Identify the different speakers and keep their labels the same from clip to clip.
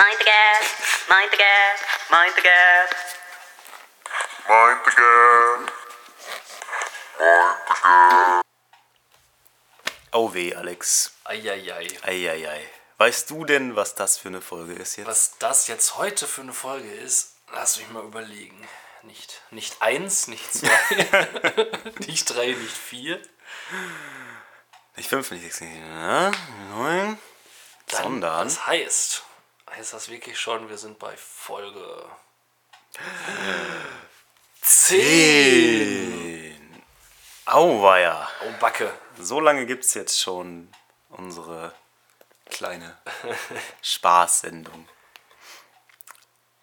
Speaker 1: Mind the gap, mind the gap, mind the gap.
Speaker 2: Mind the gap. Mind the gap.
Speaker 3: Oh weh, Alex.
Speaker 4: Eieiei.
Speaker 3: Eieiei. Weißt du denn, was das für eine Folge ist jetzt?
Speaker 4: Was das jetzt heute für eine Folge ist, lass mich mal überlegen. Nicht, nicht eins, nicht zwei, nicht drei, nicht vier.
Speaker 3: Nicht fünf, nicht sechs, nicht ne? neun.
Speaker 4: Dann,
Speaker 3: Sondern.
Speaker 4: Das heißt, heißt das wirklich schon, wir sind bei Folge 10.
Speaker 3: Auweia.
Speaker 4: Oh, Backe.
Speaker 3: So lange gibt es jetzt schon unsere kleine Spaßsendung.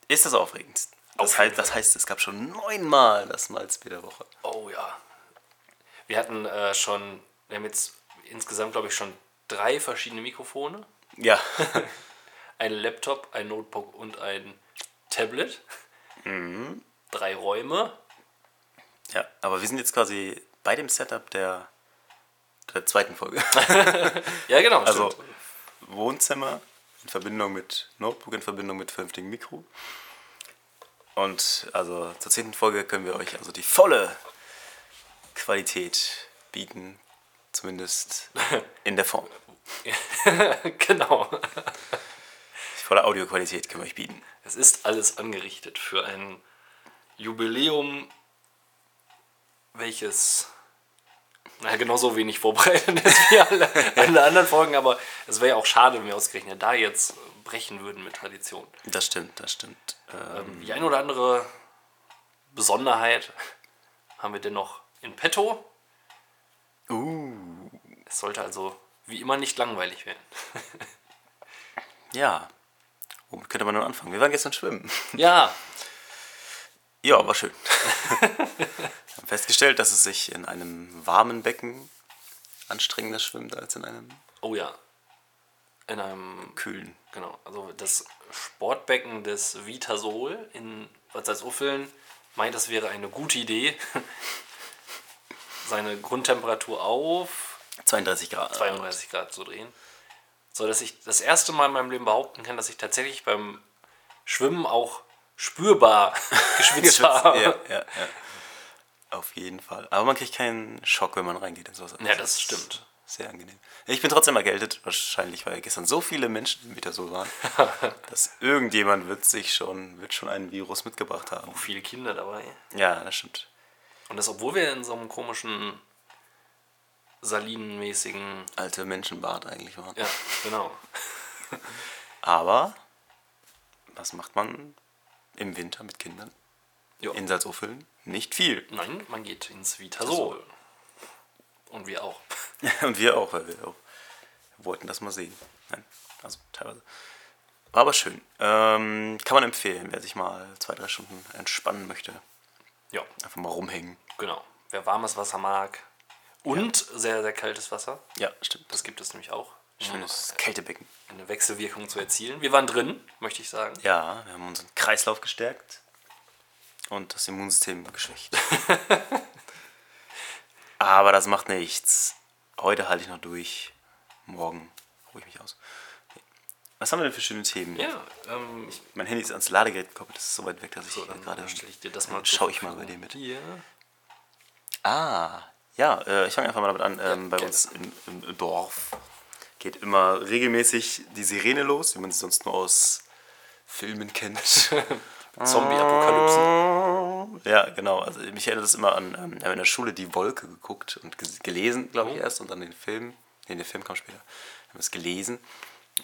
Speaker 3: Ist das aufregend? Das, heißt, das heißt, es gab schon neunmal das Malzbier der Woche.
Speaker 4: Oh ja. Wir hatten äh, schon, wir haben jetzt insgesamt, glaube ich, schon drei verschiedene Mikrofone.
Speaker 3: Ja,
Speaker 4: Ein Laptop, ein Notebook und ein Tablet.
Speaker 3: Mhm.
Speaker 4: Drei Räume.
Speaker 3: ja, aber wir sind jetzt quasi bei dem Setup der, der zweiten Folge.
Speaker 4: Ja, genau.
Speaker 3: Also
Speaker 4: stimmt.
Speaker 3: Wohnzimmer in Verbindung mit Notebook, in Verbindung mit vernünftigem Mikro. Und also zur zehnten Folge können wir euch also die volle Qualität bieten, zumindest in der Form.
Speaker 4: genau.
Speaker 3: Die volle Audioqualität können wir euch bieten.
Speaker 4: Es ist alles angerichtet für ein Jubiläum, welches naja, genauso wenig vorbereitet ist wie alle, alle anderen Folgen, aber es wäre ja auch schade, wenn wir ausgerechnet da jetzt brechen würden mit Tradition.
Speaker 3: Das stimmt, das stimmt. Ähm,
Speaker 4: Die ein oder andere Besonderheit haben wir dennoch in petto.
Speaker 3: uh,
Speaker 4: Es sollte also wie immer nicht langweilig werden.
Speaker 3: ja. Womit könnte man nun anfangen? Wir waren gestern schwimmen.
Speaker 4: Ja,
Speaker 3: Ja, war schön. Wir haben festgestellt, dass es sich in einem warmen Becken anstrengender schwimmt als in einem
Speaker 4: oh ja. In einem
Speaker 3: kühlen.
Speaker 4: Genau, also das Sportbecken des Vitasol in Salzuffeln meint, das wäre eine gute Idee, seine Grundtemperatur auf
Speaker 3: 32 Grad.
Speaker 4: 32 Grad zu drehen. So dass ich das erste Mal in meinem Leben behaupten kann, dass ich tatsächlich beim Schwimmen auch spürbar geschwitzt habe.
Speaker 3: Ja, ja, ja. Auf jeden Fall. Aber man kriegt keinen Schock, wenn man reingeht ins Wasser.
Speaker 4: Ja, das stimmt.
Speaker 3: Sehr angenehm. Ich bin trotzdem erkältet, wahrscheinlich, weil gestern so viele Menschen im Mieter waren, dass irgendjemand wird sich schon, wird schon ein Virus mitgebracht haben.
Speaker 4: Viele Kinder dabei.
Speaker 3: Ja, das stimmt.
Speaker 4: Und das, obwohl wir in so einem komischen salinenmäßigen.
Speaker 3: Alte Menschenbart eigentlich waren.
Speaker 4: Ja, genau.
Speaker 3: Aber was macht man im Winter mit Kindern?
Speaker 4: Ja.
Speaker 3: In Salzuffeln? Nicht viel.
Speaker 4: Nein, man geht ins Vitasol. Und wir auch.
Speaker 3: Und wir auch, weil wir auch wollten das mal sehen. Nein, also teilweise. War aber schön. Ähm, kann man empfehlen, wer sich mal zwei, drei Stunden entspannen möchte.
Speaker 4: Ja,
Speaker 3: Einfach mal rumhängen.
Speaker 4: genau. Wer warmes Wasser mag und sehr, sehr kaltes Wasser,
Speaker 3: Ja, stimmt.
Speaker 4: das gibt es nämlich auch.
Speaker 3: Schönes Kältebecken.
Speaker 4: Eine Wechselwirkung zu erzielen. Wir waren drin, möchte ich sagen.
Speaker 3: Ja, wir haben unseren Kreislauf gestärkt und das Immunsystem geschwächt. aber das macht nichts. Heute halte ich noch durch. Morgen ruhe ich mich aus. Was haben wir denn für schöne Themen?
Speaker 4: Ja, ähm,
Speaker 3: Mein Handy ist ans Ladegerät gekoppelt, das ist so weit weg, dass ich
Speaker 4: so,
Speaker 3: gerade.
Speaker 4: stelle ich dir das mal
Speaker 3: Schau ich mal bei dir mit.
Speaker 4: Hier.
Speaker 3: Ah, ja, äh, ich fange einfach mal damit an. Ähm, bei
Speaker 4: gerne.
Speaker 3: uns im, im Dorf geht immer regelmäßig die Sirene los, wie man sie sonst nur aus Filmen kennt.
Speaker 4: Zombie-Apokalypsen.
Speaker 3: ja, genau. Also mich erinnert das immer an, ähm, wir haben in der Schule die Wolke geguckt und gelesen, glaube ich,
Speaker 4: Oh.
Speaker 3: erst und dann den Film. Nee, der Film kam später. Wir haben es gelesen.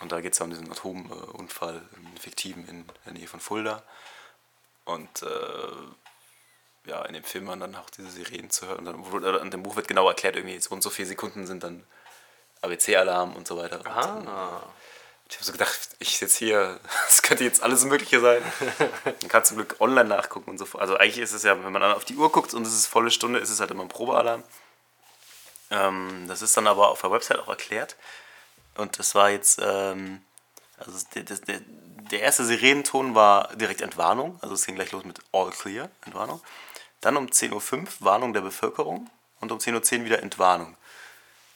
Speaker 3: Und da geht es ja um diesen Atomunfall im Fiktiven in der Nähe von Fulda. Und äh, ja, in dem Film waren dann auch diese Sirenen zu hören. Und dann wurde, an dem Buch wird genau erklärt, irgendwie so und so viele Sekunden sind dann ABC-Alarm und so weiter. Und dann,
Speaker 4: Ah,
Speaker 3: ich habe so gedacht, ich sitze hier, das könnte jetzt alles Mögliche sein. Man kann zum Glück online nachgucken und so. Also eigentlich ist es ja, wenn man dann auf die Uhr guckt und es ist volle Stunde, ist es halt immer ein Probealarm. Ähm, das ist dann aber auf der Website auch erklärt. Und das war jetzt, ähm, also der, der, der, der erste Sirenenton war direkt Entwarnung. Also es ging gleich los mit All Clear, Entwarnung. Dann um 10.05 Uhr Warnung der Bevölkerung und um 10.10 Uhr wieder Entwarnung.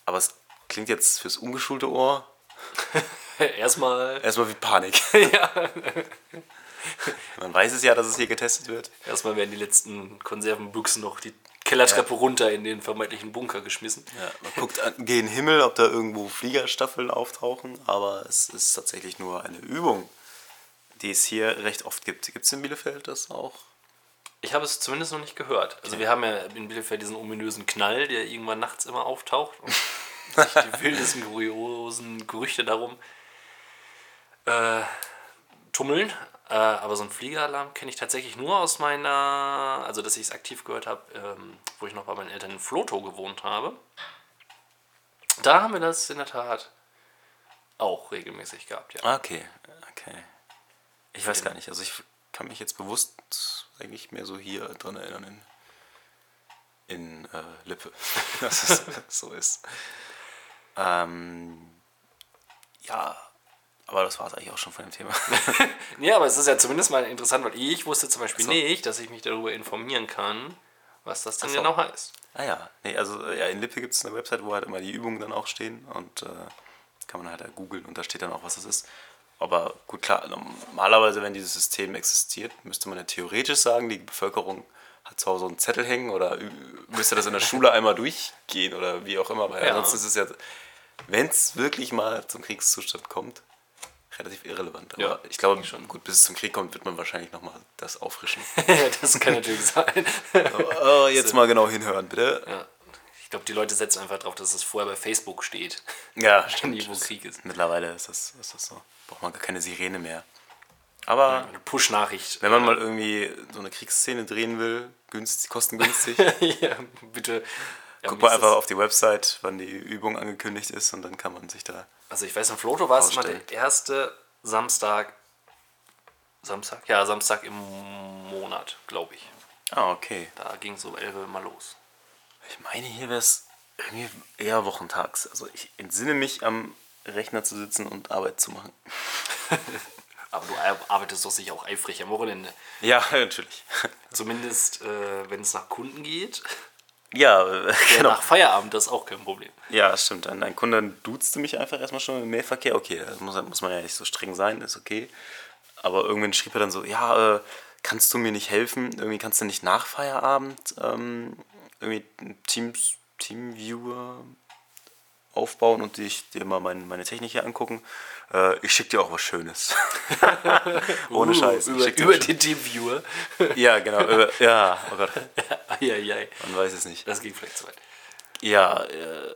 Speaker 3: Aber es klingt jetzt fürs ungeschulte Ohr
Speaker 4: Erstmal,
Speaker 3: Erstmal wie Panik.
Speaker 4: ja,
Speaker 3: Man weiß es ja, dass es hier getestet wird.
Speaker 4: erstmal werden die letzten Konservenbüchsen noch die Kellertreppe runter in den vermeintlichen Bunker geschmissen.
Speaker 3: Ja, man guckt an, gen Himmel, ob da irgendwo Fliegerstaffeln auftauchen, aber es ist tatsächlich nur eine Übung, die es hier recht oft gibt. Gibt es in Bielefeld das auch?
Speaker 4: Ich habe es zumindest noch nicht gehört. Also wir haben ja in Bielefeld diesen ominösen Knall, der irgendwann nachts immer auftaucht und sich die wildesten, kuriosen Gerüchte darum äh, tummeln. Äh, aber so einen Fliegeralarm kenne ich tatsächlich nur aus meiner, also dass ich es aktiv gehört habe, ähm, wo ich noch bei meinen Eltern in Floto gewohnt habe. Da haben wir das in der Tat auch regelmäßig gehabt, ja.
Speaker 3: Okay, okay. Ich weiß gar nicht, also ich kann mich jetzt bewusst eigentlich mehr so hier dran erinnern in, in äh, Lippe, dass es so ist. Ähm, ja, aber das war es eigentlich auch schon von dem Thema.
Speaker 4: Ja, aber es ist ja zumindest mal interessant, weil ich wusste zum Beispiel
Speaker 3: so.
Speaker 4: nicht, dass ich mich darüber informieren kann, was das denn
Speaker 3: so.
Speaker 4: genau heißt.
Speaker 3: Ah ja, nee, also äh, ja, in Lippe gibt es eine Website, wo halt immer die Übungen dann auch stehen und äh, kann man halt da googeln und da steht dann auch, was das ist. Aber gut, klar, normalerweise, wenn dieses System existiert, müsste man ja theoretisch sagen, die Bevölkerung hat zu Hause einen Zettel hängen oder müsste das in der Schule einmal durchgehen oder wie auch immer, weil
Speaker 4: Ja.
Speaker 3: ansonsten ist es ja, wenn es wirklich mal zum Kriegszustand kommt, relativ irrelevant. Aber
Speaker 4: Ja,
Speaker 3: ich glaube, gut, bis es zum Krieg kommt, wird man wahrscheinlich nochmal das auffrischen.
Speaker 4: das kann natürlich sein.
Speaker 3: oh, jetzt mal genau hinhören, bitte.
Speaker 4: Ja. Ich glaube, die Leute setzen einfach drauf, dass es vorher bei Facebook steht.
Speaker 3: Ja, stimmt.
Speaker 4: irgendwo Krieg ist.
Speaker 3: Mittlerweile ist das, ist das so. Braucht man gar keine Sirene mehr. Aber
Speaker 4: Eine Push-Nachricht.
Speaker 3: wenn man mal irgendwie so eine Kriegsszene drehen will, günstig, kostengünstig,
Speaker 4: ja, bitte. Ja,
Speaker 3: man
Speaker 4: ist
Speaker 3: einfach auf die Website, wann die Übung angekündigt ist und dann kann man sich da.
Speaker 4: Also ich weiß, in Floto war es immer der erste Samstag. Samstag? Ja, Samstag im Monat, glaube ich.
Speaker 3: Ah, okay.
Speaker 4: Da ging es um 11 Uhr mal los.
Speaker 3: Ich meine, hier wäre es irgendwie eher wochentags. Also ich entsinne mich, am Rechner zu sitzen und Arbeit zu machen.
Speaker 4: Aber du ar- arbeitest doch sicher auch eifrig am Wochenende.
Speaker 3: Ja, natürlich.
Speaker 4: Zumindest, äh, wenn es nach Kunden geht.
Speaker 3: Ja, äh, genau.
Speaker 4: Nach Feierabend, das ist auch kein Problem.
Speaker 3: Ja, das stimmt. Ein, ein Kunde duzte mich einfach erstmal schon im Mailverkehr. Okay, da muss, muss man ja nicht so streng sein, ist okay. Aber irgendwann schrieb er dann so, ja, äh, kannst du mir nicht helfen? Irgendwie kannst du nicht nach Feierabend ähm, irgendwie Teams, Teamviewer aufbauen und dich, dir mal mein, meine Technik hier angucken. Äh, ich schicke dir auch was Schönes. Ohne Scheiß. Ich
Speaker 4: Uh, Über,
Speaker 3: dir
Speaker 4: über
Speaker 3: was
Speaker 4: den Teamviewer.
Speaker 3: Ja, genau. Über, ja, oh Gott,
Speaker 4: Eieiei.
Speaker 3: man weiß es nicht.
Speaker 4: Das ging vielleicht zu weit.
Speaker 3: Ja, äh,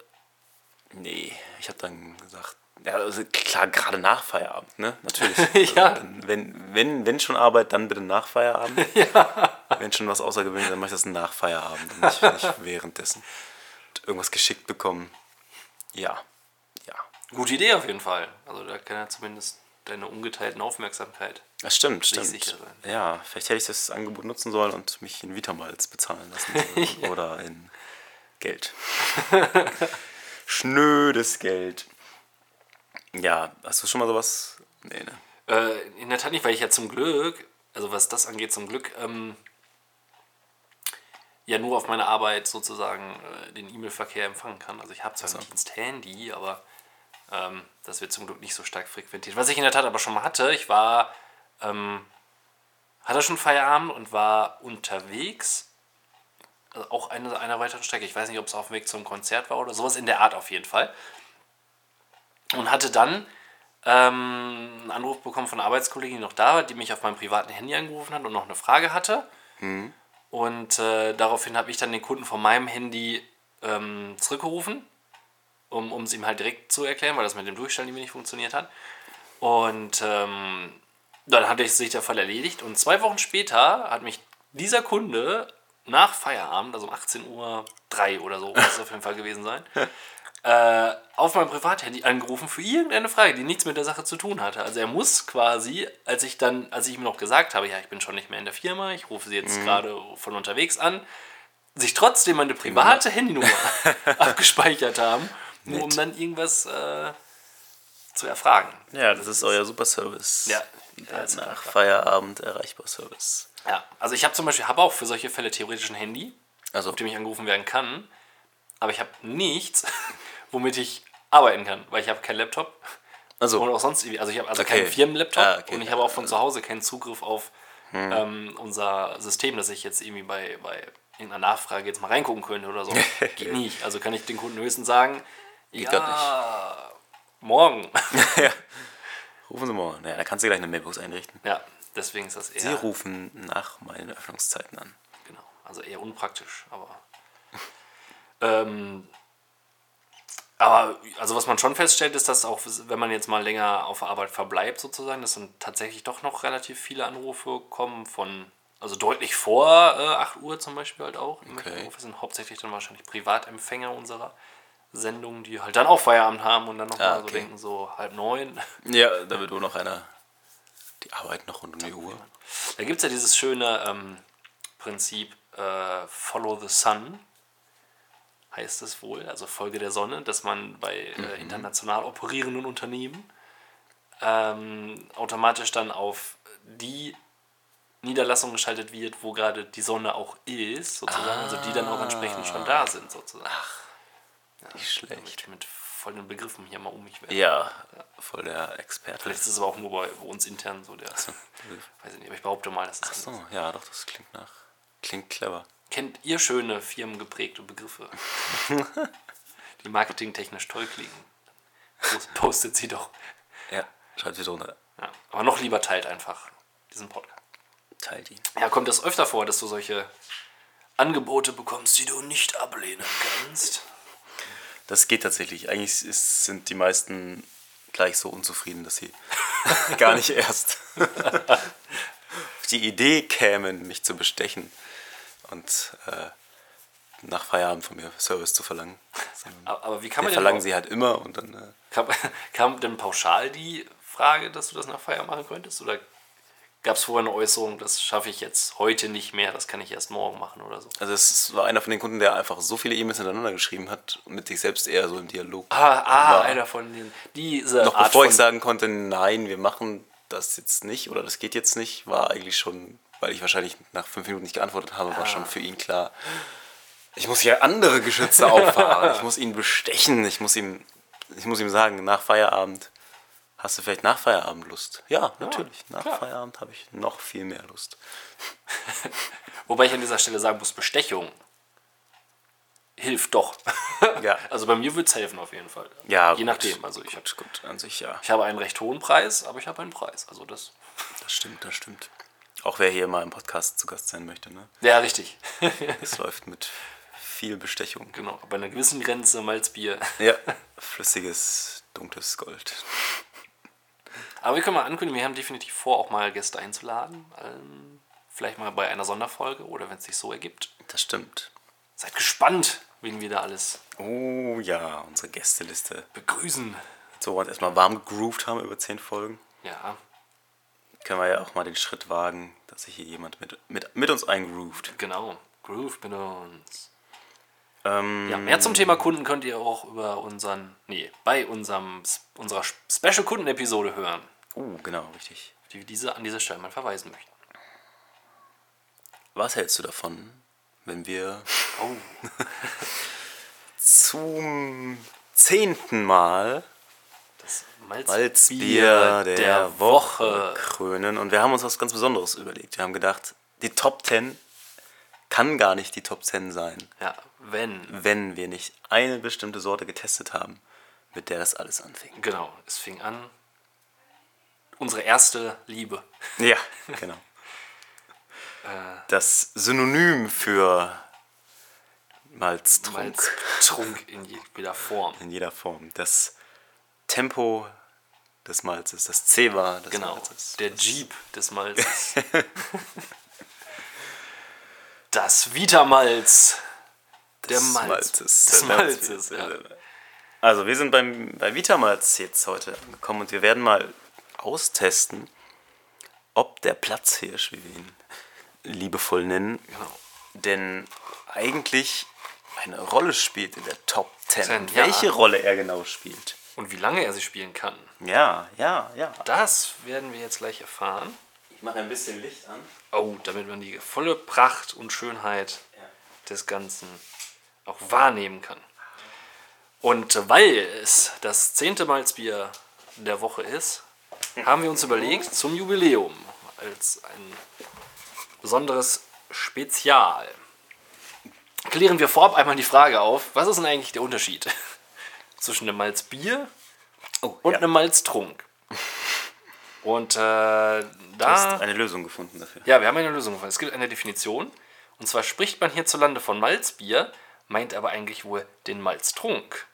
Speaker 3: nee, ich habe dann gesagt, ja, also klar, gerade nach Feierabend, ne? Natürlich. Also,
Speaker 4: Ja.
Speaker 3: dann, wenn, wenn, wenn schon Arbeit, dann bitte nach Feierabend. ja. Wenn schon was außergewöhnliches, dann mache ich das nach Feierabend und nicht, nicht währenddessen. Und irgendwas geschickt bekommen. Ja, ja.
Speaker 4: Gute Idee auf jeden Fall. Also da kann er zumindest deine ungeteilten Aufmerksamkeit.
Speaker 3: Das stimmt, stimmt.
Speaker 4: sicher sein.
Speaker 3: Ja, vielleicht hätte ich das Angebot nutzen sollen und mich in Vitamalz bezahlen lassen sollen. Oder in Geld. Schnödes Geld. Ja, hast du schon mal sowas? Nee, ne?
Speaker 4: Äh, in der Tat nicht, weil ich ja zum Glück, also was das angeht, zum Glück, ähm, ja nur auf meiner Arbeit sozusagen äh, den E-Mail-Verkehr empfangen kann. Also ich habe zwar ein Dienst-Handy, aber ähm, das wird zum Glück nicht so stark frequentiert. Was ich in der Tat aber schon mal hatte, ich war, ähm, hatte schon Feierabend und war unterwegs, also auch eine, einer weiteren Strecke. Ich weiß nicht, ob es auf dem Weg zum Konzert war oder sowas in der Art auf jeden Fall. Und hatte dann ähm, einen Anruf bekommen von einer Arbeitskollegin, die noch da war, die mich auf meinem privaten Handy angerufen hat und noch eine Frage hatte. Und äh, daraufhin habe ich dann den Kunden von meinem Handy ähm, zurückgerufen, um um es ihm halt direkt zu erklären, weil das mit dem Durchstellen irgendwie nicht funktioniert hat. Und ähm, dann hatte sich der Fall erledigt. Und zwei Wochen später hat mich dieser Kunde nach Feierabend, also um 18.03 Uhr oder so, muss es auf jeden Fall gewesen sein, äh, auf meinem Privathandy angerufen für irgendeine Frage, die nichts mit der Sache zu tun hatte. Also er muss quasi, als ich dann, als ich ihm noch gesagt habe, ja, ich bin schon nicht mehr in der Firma, ich rufe sie jetzt gerade von unterwegs an, sich trotzdem meine private Handynummer abgespeichert haben, nur um dann irgendwas äh, zu erfragen.
Speaker 3: Ja, das ist euer super Service.
Speaker 4: Ja. Super.
Speaker 3: nach Feierabend erreichbar Service.
Speaker 4: Ja, also ich habe zum Beispiel, habe auch für solche Fälle theoretisch ein Handy,
Speaker 3: Also,
Speaker 4: auf dem ich angerufen werden kann, aber ich habe nichts, womit ich arbeiten kann, weil ich habe keinen Laptop
Speaker 3: Also,
Speaker 4: Und auch sonst irgendwie. Also ich habe also
Speaker 3: Okay.
Speaker 4: keinen Firmenlaptop
Speaker 3: Ah, okay.
Speaker 4: und ich habe auch von zu Hause keinen Zugriff auf ähm, unser System, dass ich jetzt irgendwie bei, bei irgendeiner Nachfrage jetzt mal reingucken könnte oder so. Geht nicht. Also kann ich den Kunden höchstens sagen,
Speaker 3: grad
Speaker 4: ja, morgen.
Speaker 3: rufen Sie mal. Naja, da kannst du gleich eine Mailbox einrichten.
Speaker 4: ja, deswegen ist das eher,
Speaker 3: Sie rufen nach meinen Öffnungszeiten an.
Speaker 4: genau, also eher unpraktisch, aber ähm, aber also was man schon feststellt, ist, dass auch wenn man jetzt mal länger auf Arbeit verbleibt sozusagen, dass dann tatsächlich doch noch relativ viele Anrufe kommen von also deutlich vor äh, 8 Uhr zum Beispiel halt auch.
Speaker 3: Okay.
Speaker 4: Anrufe sind hauptsächlich dann wahrscheinlich Privatempfänger unserer Sendung, die halt dann auch Feierabend haben und dann noch
Speaker 3: Ah,
Speaker 4: mal so
Speaker 3: okay.
Speaker 4: denken, so halb neun.
Speaker 3: Ja, da wird wohl noch einer. Die arbeiten noch rund um die Uhr.
Speaker 4: Da gibt es ja dieses schöne ähm, Prinzip äh, Follow the Sun, heißt es wohl, also Folge der Sonne, dass man bei äh, international operierenden Unternehmen ähm, automatisch dann auf die Niederlassung geschaltet wird, wo gerade die Sonne auch ist, sozusagen, also die dann auch entsprechend schon da sind, sozusagen.
Speaker 3: Nicht schlecht.
Speaker 4: Mit, mit vollen Begriffen hier mal um mich werfen.
Speaker 3: Ja, voll der Experte.
Speaker 4: Vielleicht ist es aber auch nur bei, bei uns intern so der. Weiß ich nicht, aber ich behaupte mal, dass es
Speaker 3: Ach so, ja, doch, das klingt nach. Klingt clever.
Speaker 4: Kennt ihr schöne firmengeprägte Begriffe, die marketingtechnisch toll klingen? Post- Postet sie doch.
Speaker 3: Ja, schreibt sie drunter.
Speaker 4: Ja. Aber noch lieber teilt einfach diesen Podcast.
Speaker 3: Teilt ihn.
Speaker 4: Ja, kommt es öfter vor, dass du solche Angebote bekommst, die du nicht ablehnen kannst?
Speaker 3: Das geht tatsächlich. Eigentlich ist, sind die meisten gleich so unzufrieden, dass sie gar nicht erst auf die Idee kämen, mich zu bestechen und äh, nach Feierabend von mir Service zu verlangen.
Speaker 4: Aber aber wie kann
Speaker 3: Wir
Speaker 4: man denn
Speaker 3: verlangen sie halt immer und dann. Äh,
Speaker 4: Kam, kam denn pauschal die Frage, dass du das nach Feier machen könntest? Oder gab es vorher eine Äußerung, das schaffe ich jetzt heute nicht mehr, das kann ich erst morgen machen oder so?
Speaker 3: also es war einer von den Kunden, der einfach so viele E-Mails hintereinander geschrieben hat und mit sich selbst eher so im Dialog.
Speaker 4: Ah, ah einer von den. Diese
Speaker 3: Noch
Speaker 4: Art
Speaker 3: bevor ich sagen konnte, nein, wir machen das jetzt nicht oder das geht jetzt nicht, war eigentlich schon, weil ich wahrscheinlich nach fünf Minuten nicht geantwortet habe, war schon für ihn klar, ich muss hier andere Geschütze auffahren, ich muss ihn bestechen, ich muss ihm, ich muss ihm sagen, nach Feierabend, hast du vielleicht nach Feierabend Lust? Ja, natürlich, nach
Speaker 4: klar.
Speaker 3: Feierabend habe ich noch viel mehr Lust.
Speaker 4: Wobei ich an dieser Stelle sagen muss, Bestechung hilft doch.
Speaker 3: Ja.
Speaker 4: Also bei mir würde es helfen auf jeden Fall.
Speaker 3: Ja,
Speaker 4: Je
Speaker 3: gut.
Speaker 4: nachdem. Also ich,
Speaker 3: Gut, gut, an sich ja,
Speaker 4: ich habe einen recht hohen Preis, aber ich habe einen Preis. Also das.
Speaker 3: das stimmt, das stimmt. Auch wer hier mal im Podcast zu Gast sein möchte, ne?
Speaker 4: Ja, richtig.
Speaker 3: Es läuft mit viel Bestechung.
Speaker 4: genau. Bei einer gewissen Grenze Malzbier.
Speaker 3: Ja, flüssiges, dunkles Gold.
Speaker 4: Aber wir können mal ankündigen, wir haben definitiv vor, auch mal Gäste einzuladen. Ähm, vielleicht mal bei einer Sonderfolge oder wenn es sich so ergibt.
Speaker 3: Das stimmt.
Speaker 4: Seid gespannt, wen wir da alles
Speaker 3: Oh ja, unsere Gästeliste.
Speaker 4: begrüßen.
Speaker 3: So, und erstmal warm gegroovt haben über zehn Folgen.
Speaker 4: Ja,
Speaker 3: Können wir ja auch mal den Schritt wagen, dass sich hier jemand mit, mit, mit uns eingroovt.
Speaker 4: genau. Groove mit uns.
Speaker 3: Ähm,
Speaker 4: Ja, mehr zum Thema Kunden könnt ihr auch über unseren, nee, bei unserem, unserer Special Kunden-Episode hören,
Speaker 3: Uh, genau, richtig.
Speaker 4: die wir diese an dieser Stelle mal verweisen möchten.
Speaker 3: Was hältst du davon, wenn wir
Speaker 4: Oh,
Speaker 3: zum zehnten Mal
Speaker 4: das Malzbier,
Speaker 3: Malzbier der, Woche krönen? Und wir haben uns was ganz Besonderes überlegt. Wir haben gedacht, die Top 10 kann gar nicht die Top 10 sein.
Speaker 4: Ja, wenn.
Speaker 3: wenn wir nicht eine bestimmte Sorte getestet haben, mit der das alles anfing.
Speaker 4: Genau, es fing an. Unsere erste Liebe.
Speaker 3: Ja, genau. Das Synonym für Malztrunk
Speaker 4: Malztrunk in jeder Form.
Speaker 3: in jeder Form. Das Tempo des Malzes, das Ceva des
Speaker 4: Genau,
Speaker 3: Malzes.
Speaker 4: der Jeep des Malzes. das Vitamalz. Der
Speaker 3: des
Speaker 4: Malz.
Speaker 3: Malzes.
Speaker 4: Des Malzes, ja.
Speaker 3: Also wir sind beim, bei Vitamalz jetzt heute angekommen und wir werden mal austesten, ob der Platzhirsch, wie wir ihn liebevoll nennen,
Speaker 4: Genau.
Speaker 3: denn eigentlich eine Rolle spielt in der Top 10.
Speaker 4: Ten,
Speaker 3: Und
Speaker 4: ja.
Speaker 3: Welche Rolle er genau spielt.
Speaker 4: Und wie lange er sie spielen kann,
Speaker 3: Ja, ja, ja.
Speaker 4: das werden wir jetzt gleich erfahren.
Speaker 3: Ich mache ein bisschen Licht an.
Speaker 4: Oh, damit man die volle Pracht und Schönheit
Speaker 3: Ja.
Speaker 4: des Ganzen auch wahrnehmen kann. Und weil es das zehnte Malzbier der Woche ist, haben wir uns überlegt, zum Jubiläum als ein besonderes Spezial klären wir vorab einmal die Frage auf, was ist denn eigentlich der Unterschied zwischen einem Malzbier
Speaker 3: Oh,
Speaker 4: und
Speaker 3: ja.
Speaker 4: einem Malztrunk? Und äh,
Speaker 3: Du
Speaker 4: da...
Speaker 3: hast eine Lösung gefunden dafür.
Speaker 4: Ja, wir haben eine Lösung gefunden. Es gibt eine Definition. Und zwar spricht man hierzulande von Malzbier, meint aber eigentlich wohl den Malztrunk.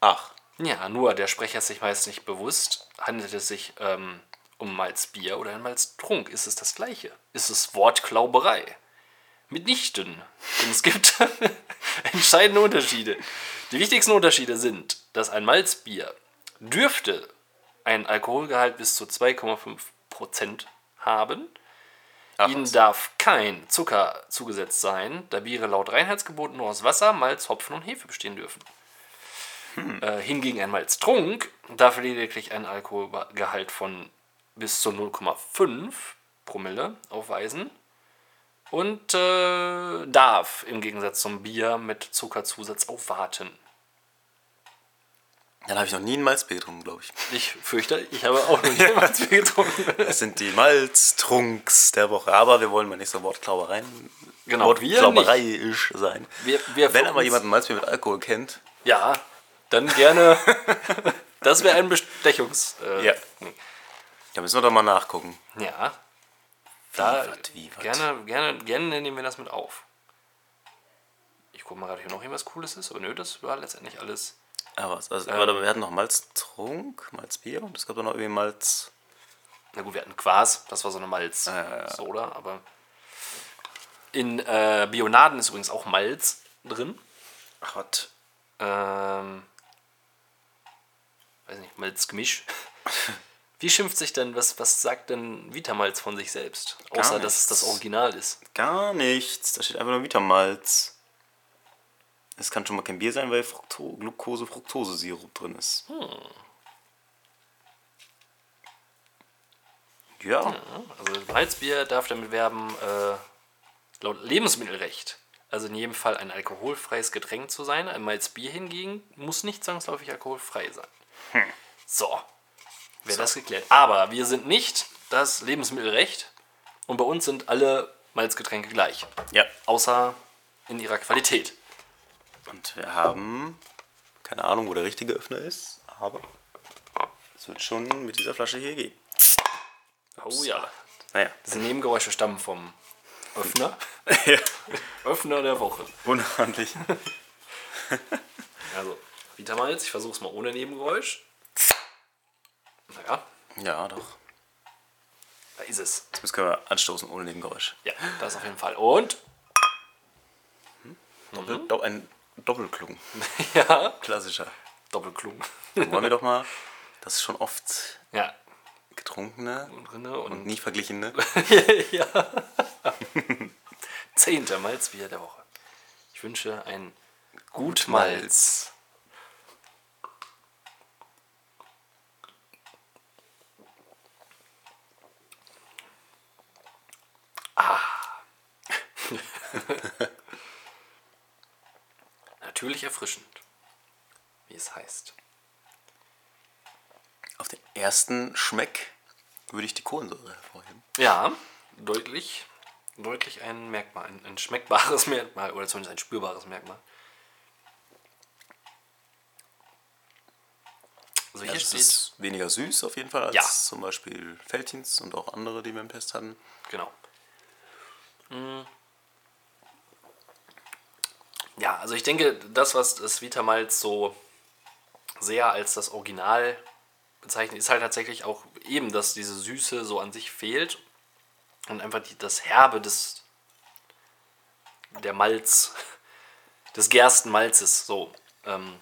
Speaker 3: Ach,
Speaker 4: Ja, nur der Sprecher ist sich meist nicht bewusst. Handelt es sich ähm, um Malzbier oder ein Malztrunk? Ist es das gleiche? Ist es Wortklauberei? Mitnichten. Denn es gibt entscheidende Unterschiede. Die wichtigsten Unterschiede sind, dass ein Malzbier dürfte einen Alkoholgehalt bis zu 2,5% haben.
Speaker 3: Ach,
Speaker 4: Ihnen
Speaker 3: was.
Speaker 4: darf kein Zucker zugesetzt sein, da Biere laut Reinheitsgebot nur aus Wasser, Malz, Hopfen und Hefe bestehen dürfen. Äh, hingegen ein Malztrunk darf lediglich einen Alkoholgehalt von bis zu 0,5 Promille aufweisen und äh, darf im Gegensatz zum Bier mit Zuckerzusatz aufwarten.
Speaker 3: Dann habe ich noch nie ein Malzbier getrunken, glaube ich.
Speaker 4: Ich fürchte, ich habe auch noch niemals Bier getrunken.
Speaker 3: Das sind die Malztrunks der Woche. Aber wir wollen mal nicht so Wortklaubereien.
Speaker 4: Genau,
Speaker 3: Wortklaubereiisch sein.
Speaker 4: Wir- wir
Speaker 3: Wenn aber jemand ein Malzbier mit Alkohol kennt,
Speaker 4: Ja, dann gerne. Das wäre ein Bestechungs. Äh,
Speaker 3: Ja. dann müssen wir doch mal nachgucken.
Speaker 4: Ja. Da
Speaker 3: wat, wie, wat?
Speaker 4: gerne, gerne, gerne nehmen wir das mit auf. Ich gucke mal gerade, ob hier noch irgendwas Cooles ist, aber nö, das war letztendlich alles.
Speaker 3: Aber was, also,
Speaker 4: Ähm.
Speaker 3: warte, wir hatten noch Malztrunk, Malzbier und es gab dann noch irgendwie Malz.
Speaker 4: Na gut, wir hatten Quas, das war so eine Malz-Soda, aber in äh, Bionaden ist übrigens auch Malz drin.
Speaker 3: Ach, was?
Speaker 4: Ähm, weiß nicht, Malzgemisch. Wie schimpft sich denn, was, was sagt denn Vitamalz von sich selbst? Außer, dass es das. Original ist.
Speaker 3: Gar nichts. Da steht einfach nur Vitamalz. Es kann schon mal kein Bier sein, weil Fructo Glucose-Fructose-Sirup drin ist.
Speaker 4: Hm.
Speaker 3: Ja.
Speaker 4: Also Malzbier darf damit werben, äh, laut Lebensmittelrecht, also in jedem Fall ein alkoholfreies Getränk zu sein. Ein Malzbier hingegen muss nicht zwangsläufig alkoholfrei sein. So, wäre das geklärt. Aber wir sind nicht das Lebensmittelrecht und bei uns sind alle Malzgetränke gleich,
Speaker 3: Ja.
Speaker 4: außer in ihrer Qualität.
Speaker 3: Und wir haben keine Ahnung, wo der richtige Öffner ist, aber es wird schon mit dieser Flasche hier gehen.
Speaker 4: Oh ja,
Speaker 3: Naja,
Speaker 4: diese Nebengeräusche stammen vom Öffner.
Speaker 3: ja.
Speaker 4: Öffner der Woche.
Speaker 3: unordentlich.
Speaker 4: Also, Vitamalz, ich versuche es mal ohne Nebengeräusch. Naja,
Speaker 3: Ja, doch.
Speaker 4: da ist es.
Speaker 3: Jetzt können wir anstoßen ohne Nebengeräusch.
Speaker 4: Ja, das auf jeden Fall. Und?
Speaker 3: Doppel, do, ein Doppelklung.
Speaker 4: Ja,
Speaker 3: Klassischer.
Speaker 4: Doppelklung.
Speaker 3: Dann wollen wir doch mal das schon oft
Speaker 4: Ja,
Speaker 3: getrunkene
Speaker 4: drinne und,
Speaker 3: und nie verglichene.
Speaker 4: ja. Zehnter Malzbier der Woche. Ich wünsche ein Gutmalz. Ah. Natürlich erfrischend, wie es heißt.
Speaker 3: Auf den ersten Schmeck würde ich die Kohlensäure hervorheben.
Speaker 4: Ja, deutlich, deutlich ein Merkmal, ein, ein schmeckbares Merkmal oder zumindest ein spürbares Merkmal. Also hier
Speaker 3: es
Speaker 4: steht,
Speaker 3: ist weniger süß auf jeden Fall als
Speaker 4: Ja.
Speaker 3: zum Beispiel Feltins und auch andere, die wir im Test hatten.
Speaker 4: genau. Mm. Ja, also ich denke, das, was das Vitamalz so sehr als das Original bezeichnet, ist halt tatsächlich auch eben, dass diese Süße so an sich fehlt und einfach die, das Herbe des der Malz, des Gerstenmalzes so ähm,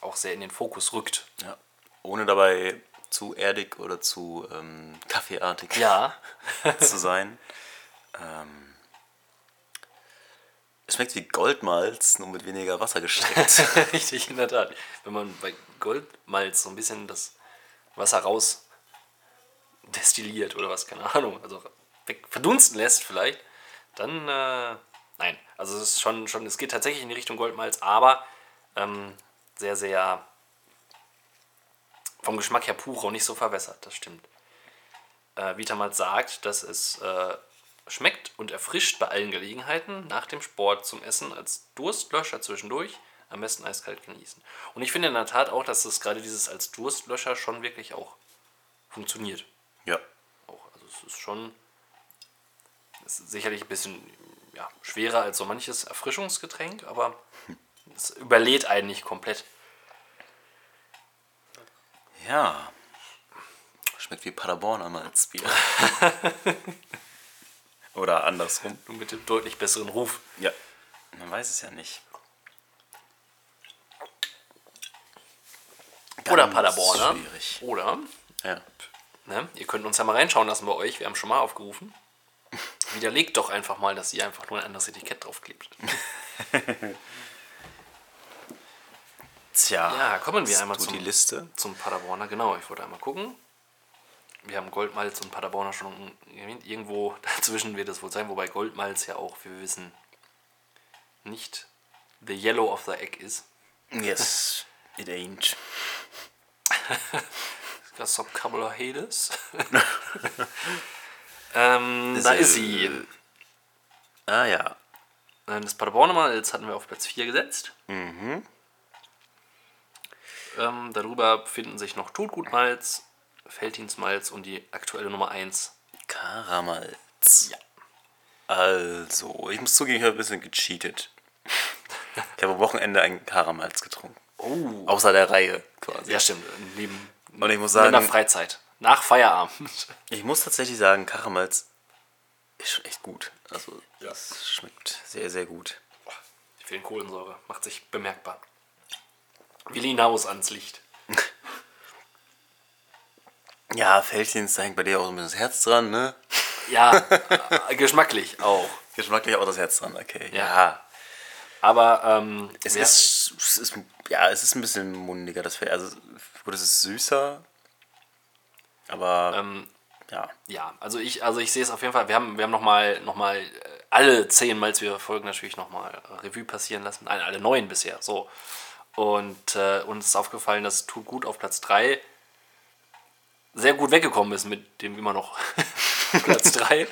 Speaker 4: auch sehr in den Fokus rückt.
Speaker 3: Ja. Ohne dabei zu erdig oder zu ähm, kaffeeartig
Speaker 4: Ja,
Speaker 3: zu sein. ähm, es schmeckt wie Goldmalz, nur mit weniger Wasser gestreckt.
Speaker 4: richtig, in der Tat. Wenn man bei Goldmalz so ein bisschen das Wasser raus destilliert oder was, keine Ahnung, also verdunsten lässt vielleicht, dann, äh, nein, also es ist schon, schon, es geht tatsächlich in die Richtung Goldmalz, aber ähm, sehr, sehr vom Geschmack her pur und nicht so verwässert, das stimmt. Äh, Vitamalz sagt, dass es äh, schmeckt und erfrischt bei allen Gelegenheiten, nach dem Sport zum Essen als Durstlöscher zwischendurch, am besten eiskalt genießen. Und ich finde in der Tat auch, dass es gerade dieses als Durstlöscher schon wirklich auch funktioniert.
Speaker 3: Ja.
Speaker 4: Auch. Also es ist schon es ist sicherlich ein bisschen ja, schwerer als so manches Erfrischungsgetränk, aber es überlädt einen nicht komplett.
Speaker 3: Ja. Schmeckt wie Paderborner Malzbier. Oder andersrum.
Speaker 4: Nur mit dem deutlich besseren Ruf.
Speaker 3: Ja. Man weiß es ja nicht.
Speaker 4: Oder
Speaker 3: Ganz
Speaker 4: Paderborner.
Speaker 3: Schwierig.
Speaker 4: Oder,
Speaker 3: Ja.
Speaker 4: ne, ihr könnt uns ja mal reinschauen lassen bei euch, wir haben schon mal aufgerufen. Widerlegt doch einfach mal, dass ihr einfach nur ein anderes Etikett draufklebt.
Speaker 3: Tja.
Speaker 4: Ja, kommen wir einmal zum-
Speaker 3: die Liste.
Speaker 4: Zum Paderborner, genau, ich wollte einmal gucken. Wir haben Goldmalz und Paderborner schon erwähnt. Irgendwo dazwischen wird es wohl sein, wobei Goldmalz ja auch, wie wir wissen, nicht the yellow of the egg ist.
Speaker 3: Yes, it ain't.
Speaker 4: Got some carbohydrates. ähm, da ist sie.
Speaker 3: Ah ja.
Speaker 4: Das Paderborner Malz hatten wir auf Platz 4 gesetzt.
Speaker 3: Mhm.
Speaker 4: Ähm, darüber finden sich noch Totgutmalz, Felddienstmalz und die aktuelle Nummer 1.
Speaker 3: Karamalz.
Speaker 4: Ja.
Speaker 3: Also, ich muss zugeben, ich habe ein bisschen gecheatet. Ich habe am Wochenende einen Karamalz getrunken.
Speaker 4: Oh.
Speaker 3: Außer der Reihe quasi.
Speaker 4: Ja, stimmt. Neben,
Speaker 3: Und ich muss
Speaker 4: in der
Speaker 3: sagen,
Speaker 4: Freizeit. Nach Feierabend.
Speaker 3: ich muss tatsächlich sagen, Karamalz ist schon echt gut. Also, das schmeckt sehr, sehr gut.
Speaker 4: Die vielen Kohlensäure macht sich bemerkbar. Wir hinaus ans Licht.
Speaker 3: Ja, Fältchens, da hängt bei dir auch so ein bisschen das Herz dran, ne?
Speaker 4: Ja, äh, geschmacklich auch.
Speaker 3: Geschmacklich auch das Herz dran, okay.
Speaker 4: Ja.
Speaker 3: Ja.
Speaker 4: Aber ähm,
Speaker 3: Es,
Speaker 4: wir-
Speaker 3: ist, es ist, ja, es ist ein bisschen mundiger, das Fell. Also, gut, es ist süßer. Aber,
Speaker 4: ähm,
Speaker 3: ja.
Speaker 4: ja, also ich, also ich sehe es auf jeden Fall. Wir haben, wir haben nochmal noch mal, äh, alle zehn Malzbier-Folgen natürlich nochmal Revue passieren lassen. Nein, alle neun bisher. So. Und äh, uns ist aufgefallen, dass Tut gut auf Platz 3 sehr gut weggekommen ist mit dem immer noch Platz 3.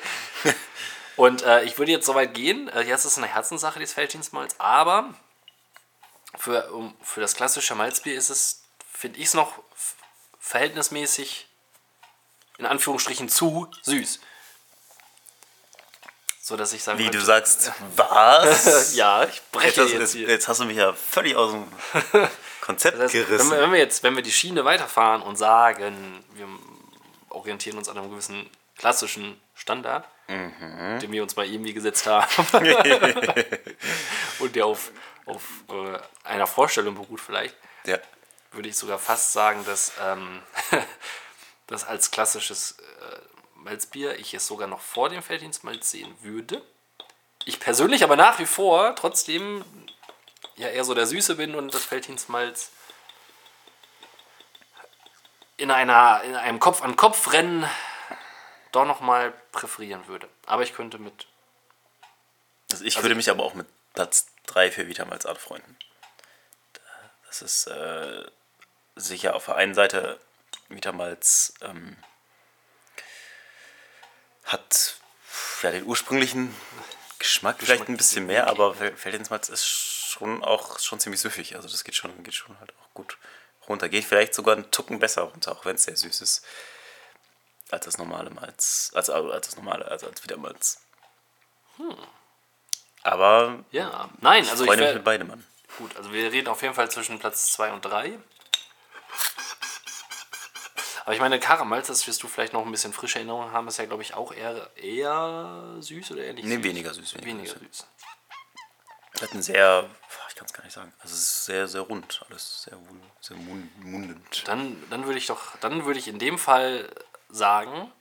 Speaker 4: Und äh, ich würde jetzt soweit gehen. Äh, jetzt ist es eine Herzenssache, dieses Felddienstmalz, aber für, um, für das klassische Malzbier ist es, finde ich es noch verhältnismäßig in Anführungsstrichen zu süß. So dass ich sagen
Speaker 3: Wie du sagst, was?
Speaker 4: Ja, ich
Speaker 3: Jetzt
Speaker 4: breche
Speaker 3: hast,
Speaker 4: jetzt
Speaker 3: jetzt,
Speaker 4: hier.
Speaker 3: jetzt hast du mich ja völlig aus dem Konzept
Speaker 4: Das heißt, wenn,
Speaker 3: gerissen.
Speaker 4: wir, wenn wir jetzt, wenn wir die Schiene weiterfahren und sagen, wir orientieren uns an einem gewissen klassischen Standard,
Speaker 3: Mhm.
Speaker 4: den wir uns mal irgendwie gesetzt haben und der auf, auf äh, einer Vorstellung beruht vielleicht,
Speaker 3: ja.
Speaker 4: würde ich sogar fast sagen, dass ähm, das als klassisches äh, Malzbier ich es sogar noch vor dem Felddienstmalz sehen würde. Ich persönlich aber nach wie vor trotzdem ja eher so der Süße bin und das Felddienstmalz in, einer, in einem Kopf-an-Kopf-Rennen doch nochmal präferieren würde. Aber ich könnte mit
Speaker 3: Also ich würde mich aber auch mit Platz 3 für Vitamals anfreunden. Das ist äh, sicher auf der einen Seite Vitamals ähm, hat ja, den ursprünglichen Geschmack, vielleicht ein bisschen mehr, aber Fel- Felddienstmalz ist schon auch schon ziemlich süffig. Also das geht schon, geht schon halt auch gut runter. Geht vielleicht sogar einen Tucken besser runter, auch wenn es sehr süß ist. Als das normale Malz. Als, als das normale, also als Wiedermalz. Aber
Speaker 4: Ja, nein, also ich
Speaker 3: freue mich mit beidem an.
Speaker 4: Gut, also wir reden auf jeden Fall zwischen Platz 2 und 3. Aber ich meine, Karamalz, das wirst du vielleicht noch ein bisschen frische Erinnerungen haben, ist ja, glaube ich, auch eher, eher süß oder nicht
Speaker 3: Nee,
Speaker 4: süß?
Speaker 3: weniger süß.
Speaker 4: Weniger
Speaker 3: süß.
Speaker 4: süß.
Speaker 3: Hat ein sehr, ich kann es gar nicht sagen. Also es ist sehr, sehr rund. Alles sehr, wohl- sehr mun- mundend.
Speaker 4: Dann, dann würde ich doch, dann würde ich in dem Fall sagen,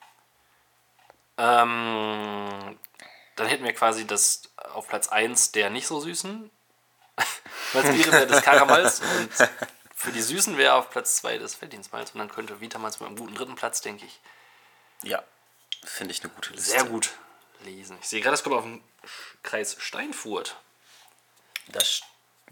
Speaker 4: ähm, dann hätten wir quasi das auf Platz 1 der nicht so süßen Malzbiere wäre des Karamalz und für die Süßen wäre auf Platz 2 das Felddienstmalz und dann könnte Vitamalz mit einem guten dritten Platz, denke ich,
Speaker 3: Ja, finde ich eine gute Liste.
Speaker 4: sehr gut lesen. Ich sehe gerade, das kommt auf den Kreis Steinfurt.
Speaker 3: Das,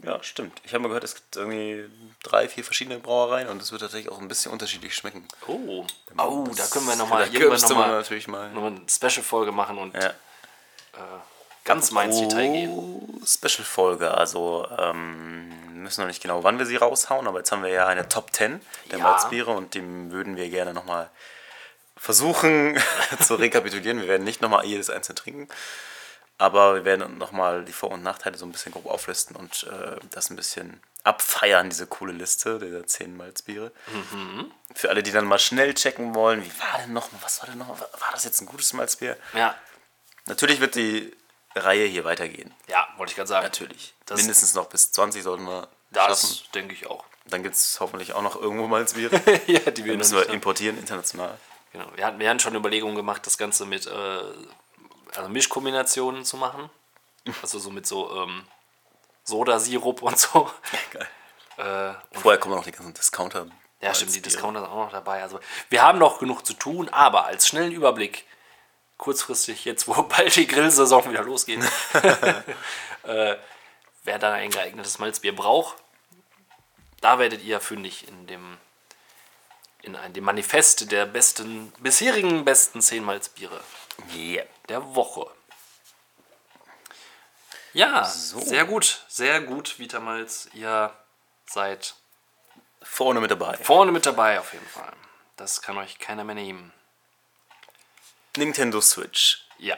Speaker 3: Ja, stimmt. Ich habe mal gehört, es gibt irgendwie drei, vier verschiedene Brauereien und es wird tatsächlich auch ein bisschen unterschiedlich schmecken.
Speaker 4: Oh, oh da können wir nochmal irgendwann nochmal
Speaker 3: natürlich mal.
Speaker 4: noch mal eine Special-Folge machen und
Speaker 3: Ja.
Speaker 4: Ganz mal ins Detail gehen.
Speaker 3: Oh, Special-Folge. Also, ähm, wir müssen noch nicht genau, wann wir sie raushauen, aber jetzt haben wir ja eine Top 10 der
Speaker 4: Ja.
Speaker 3: Malzbiere und dem würden wir gerne nochmal versuchen zu rekapitulieren. Wir werden nicht nochmal jedes einzelne trinken, aber wir werden nochmal die Vor- und Nachteile so ein bisschen grob auflisten und äh, das ein bisschen abfeiern, diese coole Liste dieser 10 Malzbiere.
Speaker 4: Mhm.
Speaker 3: Für alle, die dann mal schnell checken wollen, wie war denn noch, was war denn noch, war das jetzt ein gutes Malzbier?
Speaker 4: Ja,
Speaker 3: Natürlich wird die Reihe hier weitergehen.
Speaker 4: ja, wollte ich gerade sagen.
Speaker 3: Natürlich.
Speaker 4: Das-
Speaker 3: Mindestens noch bis 20 sollten wir
Speaker 4: Das
Speaker 3: schaffen.
Speaker 4: denke ich auch.
Speaker 3: Dann gibt es hoffentlich auch noch irgendwo Malzbiere.
Speaker 4: ja, die wir
Speaker 3: müssen wir
Speaker 4: haben.
Speaker 3: importieren international.
Speaker 4: Genau. Wir hatten, wir hatten schon Überlegungen gemacht, das Ganze mit äh, also Mischkombinationen zu machen. Also so mit so ähm, Soda-Sirup und so.
Speaker 3: Geil.
Speaker 4: Äh,
Speaker 3: Vorher kommen noch die ganzen Discounter.
Speaker 4: ja, stimmt, die. Discounter sind auch noch dabei. Also wir haben noch genug zu tun, aber als schnellen Überblick, kurzfristig jetzt, wo bald die Grillsaison wieder losgeht, äh, wer da ein geeignetes Malzbier braucht, da werdet ihr fündig in dem in ein, dem Manifest der besten, bisherigen besten 10 Malzbiere
Speaker 3: Yeah.
Speaker 4: der Woche. Ja,
Speaker 3: So.
Speaker 4: sehr gut, sehr gut, Vitamalz. Ihr seid
Speaker 3: Vorne mit dabei.
Speaker 4: vorne mit dabei auf jeden Fall. Das kann euch keiner mehr nehmen.
Speaker 3: Nintendo Switch.
Speaker 4: Ja,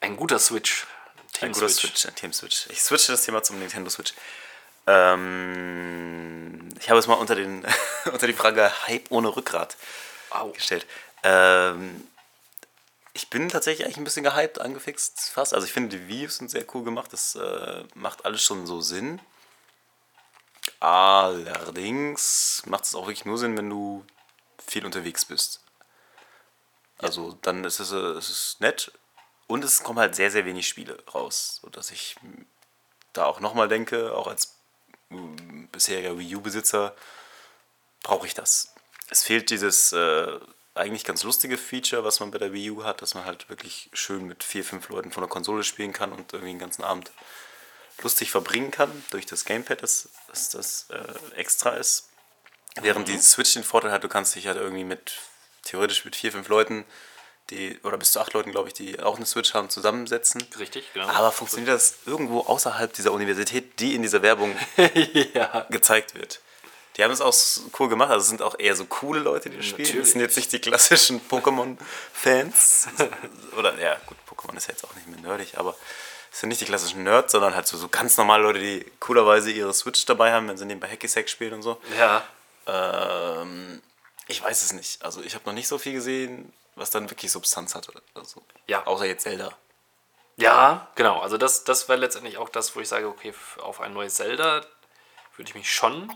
Speaker 4: ein guter Switch.
Speaker 3: Ein
Speaker 4: Team
Speaker 3: guter
Speaker 4: Switch.
Speaker 3: Switch, ein Team Switch. Ich switche das Thema zum Nintendo Switch. Ähm, ich habe es mal unter, den, unter die Frage Hype ohne Rückgrat
Speaker 4: Au.
Speaker 3: gestellt. Ähm, ich bin tatsächlich eigentlich ein bisschen gehypt, angefixt fast. Also ich finde, die Videos sind sehr cool gemacht. Das äh, macht alles schon so Sinn. Allerdings macht es auch wirklich nur Sinn, wenn du viel unterwegs bist. Also dann ist es, äh, es ist nett und es kommen halt sehr, sehr wenig Spiele raus, sodass ich da auch nochmal denke, auch als ähm, bisheriger Wii U-Besitzer, brauche ich das. Es fehlt dieses äh, eigentlich ganz lustige Feature, was man bei der Wii U hat, dass man halt wirklich schön mit vier, fünf Leuten von der Konsole spielen kann und irgendwie den ganzen Abend lustig verbringen kann durch das Gamepad, das, das, das äh, extra ist. Während die Switch den Vorteil hat, du kannst dich halt irgendwie mit, theoretisch mit vier, fünf Leuten, die, oder bis zu acht Leuten, glaube ich, die auch eine Switch haben, zusammensetzen.
Speaker 4: Richtig, genau.
Speaker 3: Aber funktioniert das irgendwo außerhalb dieser Universität, die in dieser Werbung
Speaker 4: ja.
Speaker 3: gezeigt wird? Die haben es auch cool gemacht, also es sind auch eher so coole Leute, die das spielen. Das sind jetzt nicht die klassischen Pokémon-Fans. Oder ja, gut, Pokémon ist ja jetzt auch nicht mehr nerdig, aber es sind nicht die klassischen Nerds, sondern halt so, so ganz normale Leute, die coolerweise ihre Switch dabei haben, wenn sie nebenbei Hacky Sack spielen und so.
Speaker 4: Ja.
Speaker 3: Ähm, ich weiß es nicht. Also ich habe noch nicht so viel gesehen, was dann wirklich Substanz hatte. Also,
Speaker 4: Ja.
Speaker 3: Außer jetzt Zelda.
Speaker 4: Ja, genau. Also das, das wäre letztendlich auch das, wo ich sage, okay, auf ein neues Zelda würde ich mich schon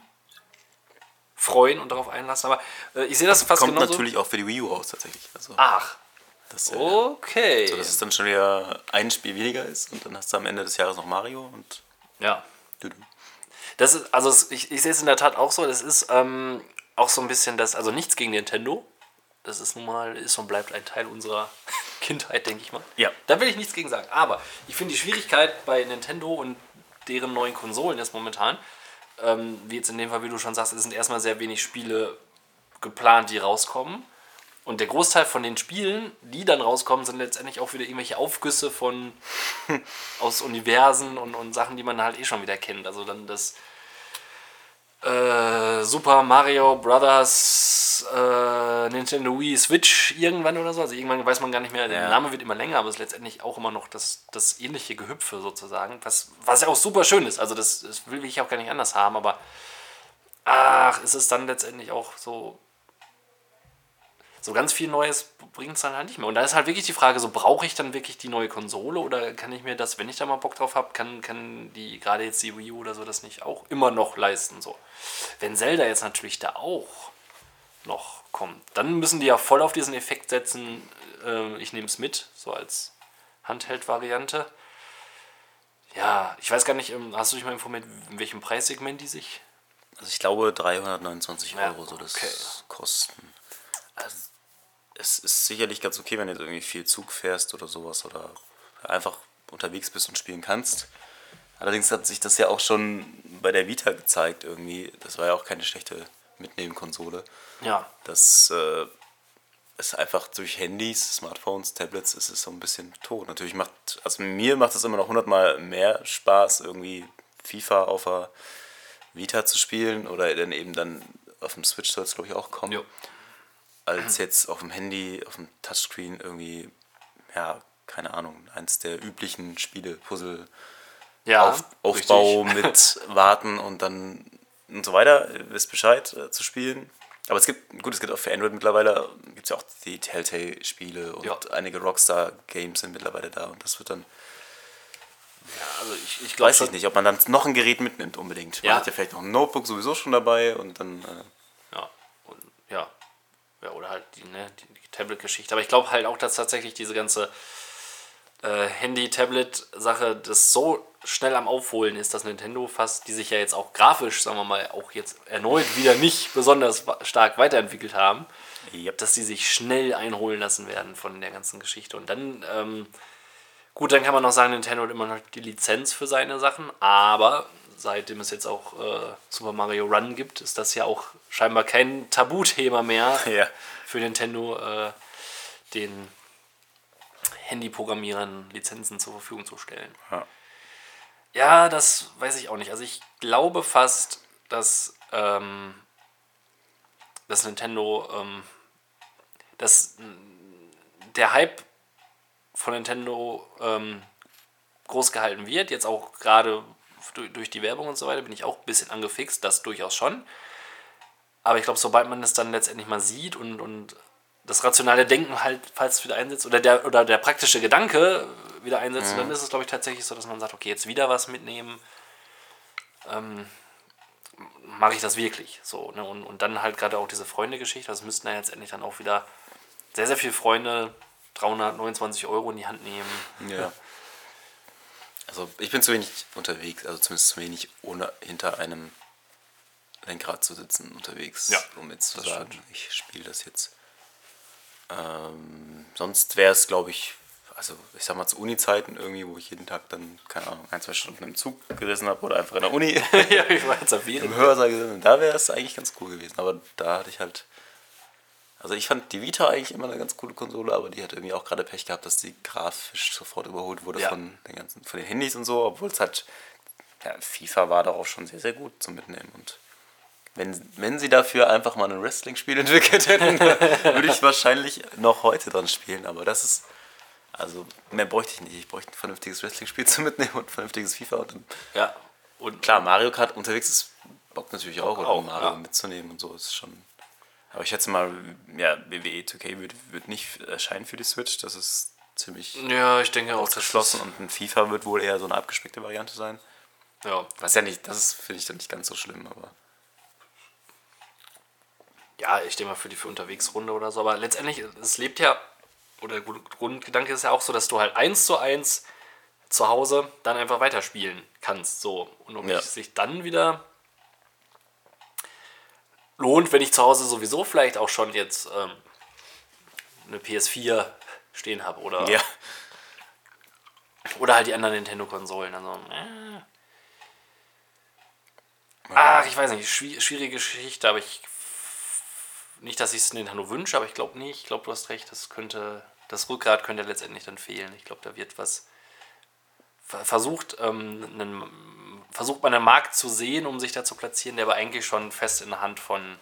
Speaker 4: freuen und darauf einlassen. Aber äh, ich sehe das fast
Speaker 3: Kommt
Speaker 4: genauso.
Speaker 3: natürlich auch für die Wii U raus tatsächlich. Also,
Speaker 4: Ach,
Speaker 3: das, äh,
Speaker 4: okay.
Speaker 3: so, dass es dann schon wieder ein Spiel weniger ist und dann hast du am Ende des Jahres noch Mario und
Speaker 4: ja. Das ist, also ich, ich sehe es in der Tat auch so. Das ist ähm, auch so ein bisschen das, also nichts gegen Nintendo. Das ist nun mal, ist und bleibt ein Teil unserer Kindheit, denke ich mal.
Speaker 3: Ja.
Speaker 4: Da will ich nichts gegen sagen. Aber ich finde die Schwierigkeit bei Nintendo und deren neuen Konsolen jetzt momentan, ähm, wie jetzt in dem Fall, wie du schon sagst, es sind erstmal sehr wenig Spiele geplant, die rauskommen. Und der Großteil von den Spielen, die dann rauskommen, sind letztendlich auch wieder irgendwelche Aufgüsse von aus Universen und, und Sachen, die man halt eh schon wieder kennt. Also dann das äh, Super Mario Brothers äh, Nintendo Wii Switch irgendwann oder so. Also irgendwann weiß man gar nicht mehr, der. Name wird immer länger, aber es ist letztendlich auch immer noch das, das ähnliche Gehüpfe sozusagen, was, was ja auch super schön ist. Also das, das will ich auch gar nicht anders haben, aber ach, ist es dann letztendlich auch so so ganz viel Neues bringt es dann halt nicht mehr. Und da ist halt wirklich die Frage, so brauche ich dann wirklich die neue Konsole oder kann ich mir das, wenn ich da mal Bock drauf habe, kann, kann die, gerade jetzt die Wii U oder so, das nicht auch immer noch leisten. So. Wenn Zelda jetzt natürlich da auch noch kommt, dann müssen die ja voll auf diesen Effekt setzen, äh, ich nehme es mit, so als Handheld-Variante. Ja, ich weiß gar nicht, ähm, hast du dich mal informiert, in welchem Preissegment die sich
Speaker 3: Also ich glaube 329
Speaker 4: Ja,
Speaker 3: Euro so das
Speaker 4: okay.
Speaker 3: Kosten. Also es ist sicherlich ganz okay, wenn du jetzt irgendwie viel Zug fährst oder sowas oder einfach unterwegs bist und spielen kannst. Allerdings hat sich das ja auch schon bei der Vita gezeigt irgendwie. Das war ja auch keine schlechte Mitnehmen-Konsole.
Speaker 4: Ja.
Speaker 3: Das äh, ist einfach durch Handys, Smartphones, Tablets ist es so ein bisschen tot. Natürlich macht, also mir macht es immer noch hundertmal mehr Spaß, irgendwie FIFA auf der Vita zu spielen oder dann eben dann auf dem Switch soll es glaube ich auch kommen,
Speaker 4: Jo.
Speaker 3: Als jetzt auf dem Handy, auf dem Touchscreen irgendwie, ja, keine Ahnung, eins der üblichen Spiele, Puzzle,
Speaker 4: Ja.
Speaker 3: auf, Aufbau
Speaker 4: richtig.
Speaker 3: mit Warten und dann und so weiter, wisst Bescheid, äh, zu spielen. Aber es gibt, gut, es gibt auch für Android mittlerweile, gibt es ja auch die Telltale-Spiele und
Speaker 4: Ja.
Speaker 3: einige Rockstar-Games sind mittlerweile da und das wird dann,
Speaker 4: Also ich, ich glaube
Speaker 3: weiß ich nicht, ob man dann noch ein Gerät mitnimmt unbedingt. Man
Speaker 4: Ja.
Speaker 3: hat ja vielleicht noch ein Notebook sowieso schon dabei und dann, äh,
Speaker 4: Ja, und, ja. Ja. Oder halt die, ne, die, die Tablet-Geschichte. Aber ich glaube halt auch, dass tatsächlich diese ganze äh, Handy-Tablet-Sache das so schnell am Aufholen ist, dass Nintendo fast, die sich ja jetzt auch grafisch, sagen wir mal, auch jetzt erneut wieder nicht besonders stark weiterentwickelt haben,
Speaker 3: Yep.
Speaker 4: dass die sich schnell einholen lassen werden von der ganzen Geschichte. Und dann, ähm, gut, dann kann man noch sagen, Nintendo hat immer noch die Lizenz für seine Sachen, aber seitdem es jetzt auch äh, Super Mario Run gibt, ist das ja auch scheinbar kein Tabuthema mehr
Speaker 3: ja.
Speaker 4: für Nintendo, äh, den Handyprogrammierern Lizenzen zur Verfügung zu stellen.
Speaker 3: Ja.
Speaker 4: Ja, das weiß ich auch nicht. Also ich glaube fast, dass, ähm, dass Nintendo, ähm, dass der Hype von Nintendo ähm, groß gehalten wird. Jetzt auch gerade durch, durch die Werbung und so weiter bin ich auch ein bisschen angefixt, das durchaus schon. Aber ich glaube, sobald man es dann letztendlich mal sieht und, und das rationale Denken halt falls wieder einsetzt oder der, oder der praktische Gedanke wieder einsetzt, dann ist es, glaube ich, tatsächlich so, dass man sagt, okay, jetzt wieder was mitnehmen, ähm, mache ich das wirklich so. Ne? Und, und dann halt gerade auch diese Freunde-Geschichte, das müssten ja jetzt endlich dann auch wieder sehr, sehr viele Freunde 329 Euro in die Hand nehmen.
Speaker 3: Ja. Also ich bin zu wenig unterwegs, also zumindest zu wenig ohne hinter einem Lenkrad zu sitzen unterwegs,
Speaker 4: Ja,
Speaker 3: um jetzt zu sagen,
Speaker 4: stimmt.
Speaker 3: ich spiele das jetzt. Ähm, sonst wäre es, glaube ich, also ich sag mal zu Uni-Zeiten irgendwie, wo ich jeden Tag dann, keine Ahnung, ein, zwei Stunden im Zug gesessen habe oder einfach in der Uni
Speaker 4: ja, ich war jetzt erwähnt.
Speaker 3: im Hörsaal gesessen, da wäre es eigentlich ganz cool gewesen. Aber da hatte ich halt. Also ich fand die Vita eigentlich immer eine ganz coole Konsole, aber die hat irgendwie auch gerade Pech gehabt, dass die grafisch sofort überholt wurde
Speaker 4: Ja.
Speaker 3: von den ganzen, von den Handys und so, obwohl es halt, ja, FIFA war darauf schon sehr, sehr gut zum Mitnehmen. Und wenn, wenn sie dafür einfach mal ein Wrestling-Spiel entwickelt hätten, würde ich wahrscheinlich noch heute dran spielen. Aber das ist, also mehr bräuchte ich nicht. Ich bräuchte ein vernünftiges Wrestling-Spiel zum Mitnehmen und ein vernünftiges FIFA. Und dann
Speaker 4: Ja, und
Speaker 3: Klar, Mario Kart unterwegs ist Bock natürlich auch, oder
Speaker 4: auch,
Speaker 3: Mario
Speaker 4: ja.
Speaker 3: mitzunehmen und so ist schon. Aber ich schätze mal, ja, WWE 2K wird, wird nicht erscheinen für die Switch. Das ist ziemlich
Speaker 4: ja, ich denke auch,
Speaker 3: geschlossen und ein FIFA wird wohl eher so eine abgespeckte Variante sein.
Speaker 4: Ja,
Speaker 3: Was ja nicht, das finde ich dann nicht ganz so schlimm, aber.
Speaker 4: ja, ich denke mal für die für Unterwegsrunde oder so. Aber letztendlich, es lebt ja, oder der Grund- Grundgedanke ist ja auch so, dass du halt eins zu eins zu Hause dann einfach weiterspielen kannst. So. Und ob
Speaker 3: Ja.
Speaker 4: sich dann wieder lohnt, wenn ich zu Hause sowieso vielleicht auch schon jetzt ähm, eine PS4 stehen habe oder,
Speaker 3: Ja.
Speaker 4: oder halt die anderen Nintendo-Konsolen. Also, äh. Ach, ich weiß nicht, schwi- schwierige Geschichte, aber ich. Nicht, dass ich es Nintendo wünsche, aber ich glaube nicht. Ich glaube, du hast recht, das könnte. Das Rückgrat könnte letztendlich dann fehlen. Ich glaube, da wird was. ver- Versucht, ähm, einen, versucht man einen Markt zu sehen, um sich da zu platzieren, der aber eigentlich schon fest in der Hand von.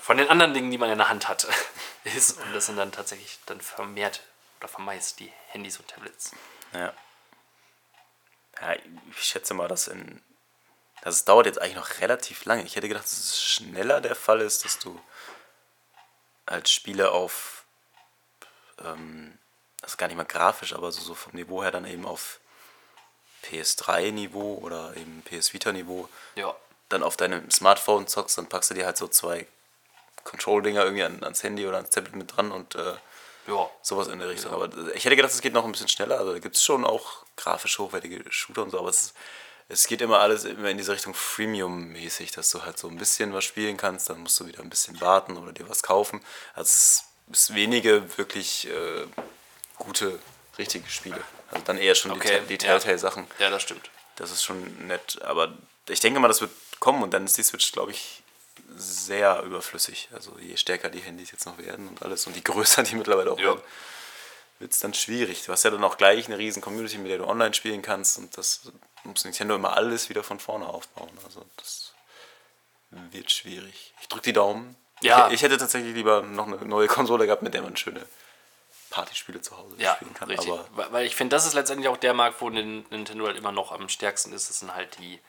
Speaker 4: von den anderen Dingen, die man in der Hand hat, ist. Und das sind dann tatsächlich dann vermehrt oder vermeist die Handys und Tablets.
Speaker 3: Ja. Ja, ich schätze mal, dass in. Das dauert jetzt eigentlich noch relativ lange. Ich hätte gedacht, dass es schneller der Fall ist, dass du als Spiele auf. Ähm, also gar nicht mal grafisch, aber so, so vom Niveau her dann eben auf PS3-Niveau oder eben PS Vita-Niveau
Speaker 4: Ja.
Speaker 3: dann auf deinem Smartphone zockst, dann packst du dir halt so zwei Control-Dinger irgendwie an, ans Handy oder ans Tablet mit dran und äh,
Speaker 4: Ja.
Speaker 3: Sowas in der Richtung. Aber ich hätte gedacht, es geht noch ein bisschen schneller. Also da gibt es schon auch grafisch hochwertige Shooter und so, aber es, es geht immer alles immer in diese Richtung Freemium-mäßig, dass du halt so ein bisschen was spielen kannst, dann musst du wieder ein bisschen warten oder dir was kaufen. Also es ist wenige wirklich äh, gute richtige Spiele. Also dann eher schon
Speaker 4: Okay,
Speaker 3: die, die
Speaker 4: ja.
Speaker 3: Telltale-Sachen.
Speaker 4: Ja, das stimmt.
Speaker 3: Das ist schon nett. Aber ich denke mal, das wird kommen und dann ist die Switch, glaube ich, sehr überflüssig. Also je stärker die Handys jetzt noch werden und alles und je größer die mittlerweile auch
Speaker 4: Ja.
Speaker 3: werden, wird es dann schwierig. Du hast ja dann auch gleich eine riesen Community, mit der du online spielen kannst und das muss Nintendo immer alles wieder von vorne aufbauen. Also das wird schwierig. Ich drücke die Daumen.
Speaker 4: Ja.
Speaker 3: Ich, ich hätte tatsächlich lieber noch eine neue Konsole gehabt, mit der man schöne Partyspiele zu Hause
Speaker 4: Ja,
Speaker 3: spielen kann.
Speaker 4: richtig.
Speaker 3: Aber
Speaker 4: Weil- ich finde, das ist letztendlich auch der Markt, wo Nin- Nintendo halt immer noch am stärksten ist. Das sind halt die,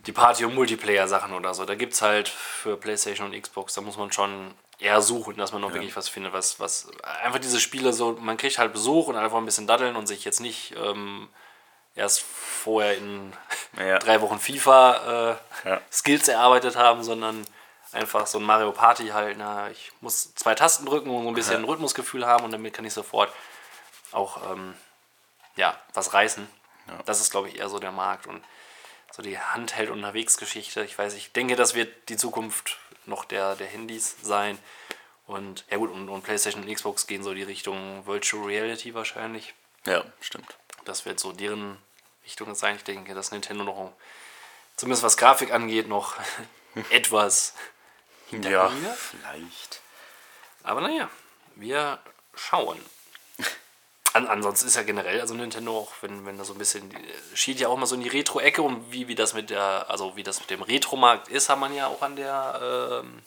Speaker 4: die Party- und Multiplayer-Sachen oder so. Da gibt es halt für PlayStation und Xbox, da muss man schon eher suchen, dass man noch wirklich was findet, was, was einfach diese Spiele so, man kriegt halt Besuch und einfach ein bisschen daddeln und sich jetzt nicht ähm, erst vorher in
Speaker 3: Ja.
Speaker 4: drei Wochen FIFA äh,
Speaker 3: Ja.
Speaker 4: Skills erarbeitet haben, sondern einfach so ein Mario Party halt, na, ich muss zwei Tasten drücken und so ein bisschen Rhythmusgefühl haben und damit kann ich sofort auch ähm, ja, was reißen. Das ist, glaube ich, eher so der Markt und so die Handheld-Unterwegs-Geschichte. Ich weiß, ich denke, das wird die Zukunft noch der, der Handys sein. Und ja gut, und, und PlayStation und Xbox gehen so die Richtung Virtual Reality wahrscheinlich.
Speaker 3: ja, stimmt.
Speaker 4: Das wird so deren Richtung sein. Ich denke, dass Nintendo noch, zumindest was Grafik angeht, noch etwas hinter
Speaker 3: Ja,
Speaker 4: mir.
Speaker 3: vielleicht.
Speaker 4: Aber naja, wir schauen. An, ansonsten ist ja generell, also Nintendo auch, wenn, wenn da so ein bisschen, die- schielt ja auch mal so in die Retro-Ecke und wie, wie das mit der, also wie das mit dem Retro-Markt ist, hat man ja auch an der, ähm,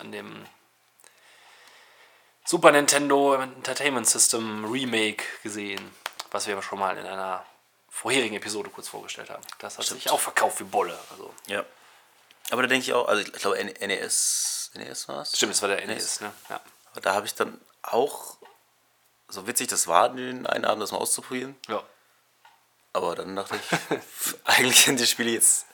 Speaker 4: an dem Super Nintendo Entertainment System Remake gesehen, was wir aber schon mal in einer vorherigen Episode kurz vorgestellt haben. Das hat sich auch verkauft wie Bolle. Also,
Speaker 3: Ja. Aber da denke ich auch, also ich glaube NES, NES war es?
Speaker 4: stimmt, es war der NES, ne? Ja.
Speaker 3: Aber da habe ich dann auch, so witzig das war, den einen Abend das mal auszuprobieren.
Speaker 4: ja.
Speaker 3: Aber dann dachte ich, eigentlich sind die Spiele jetzt,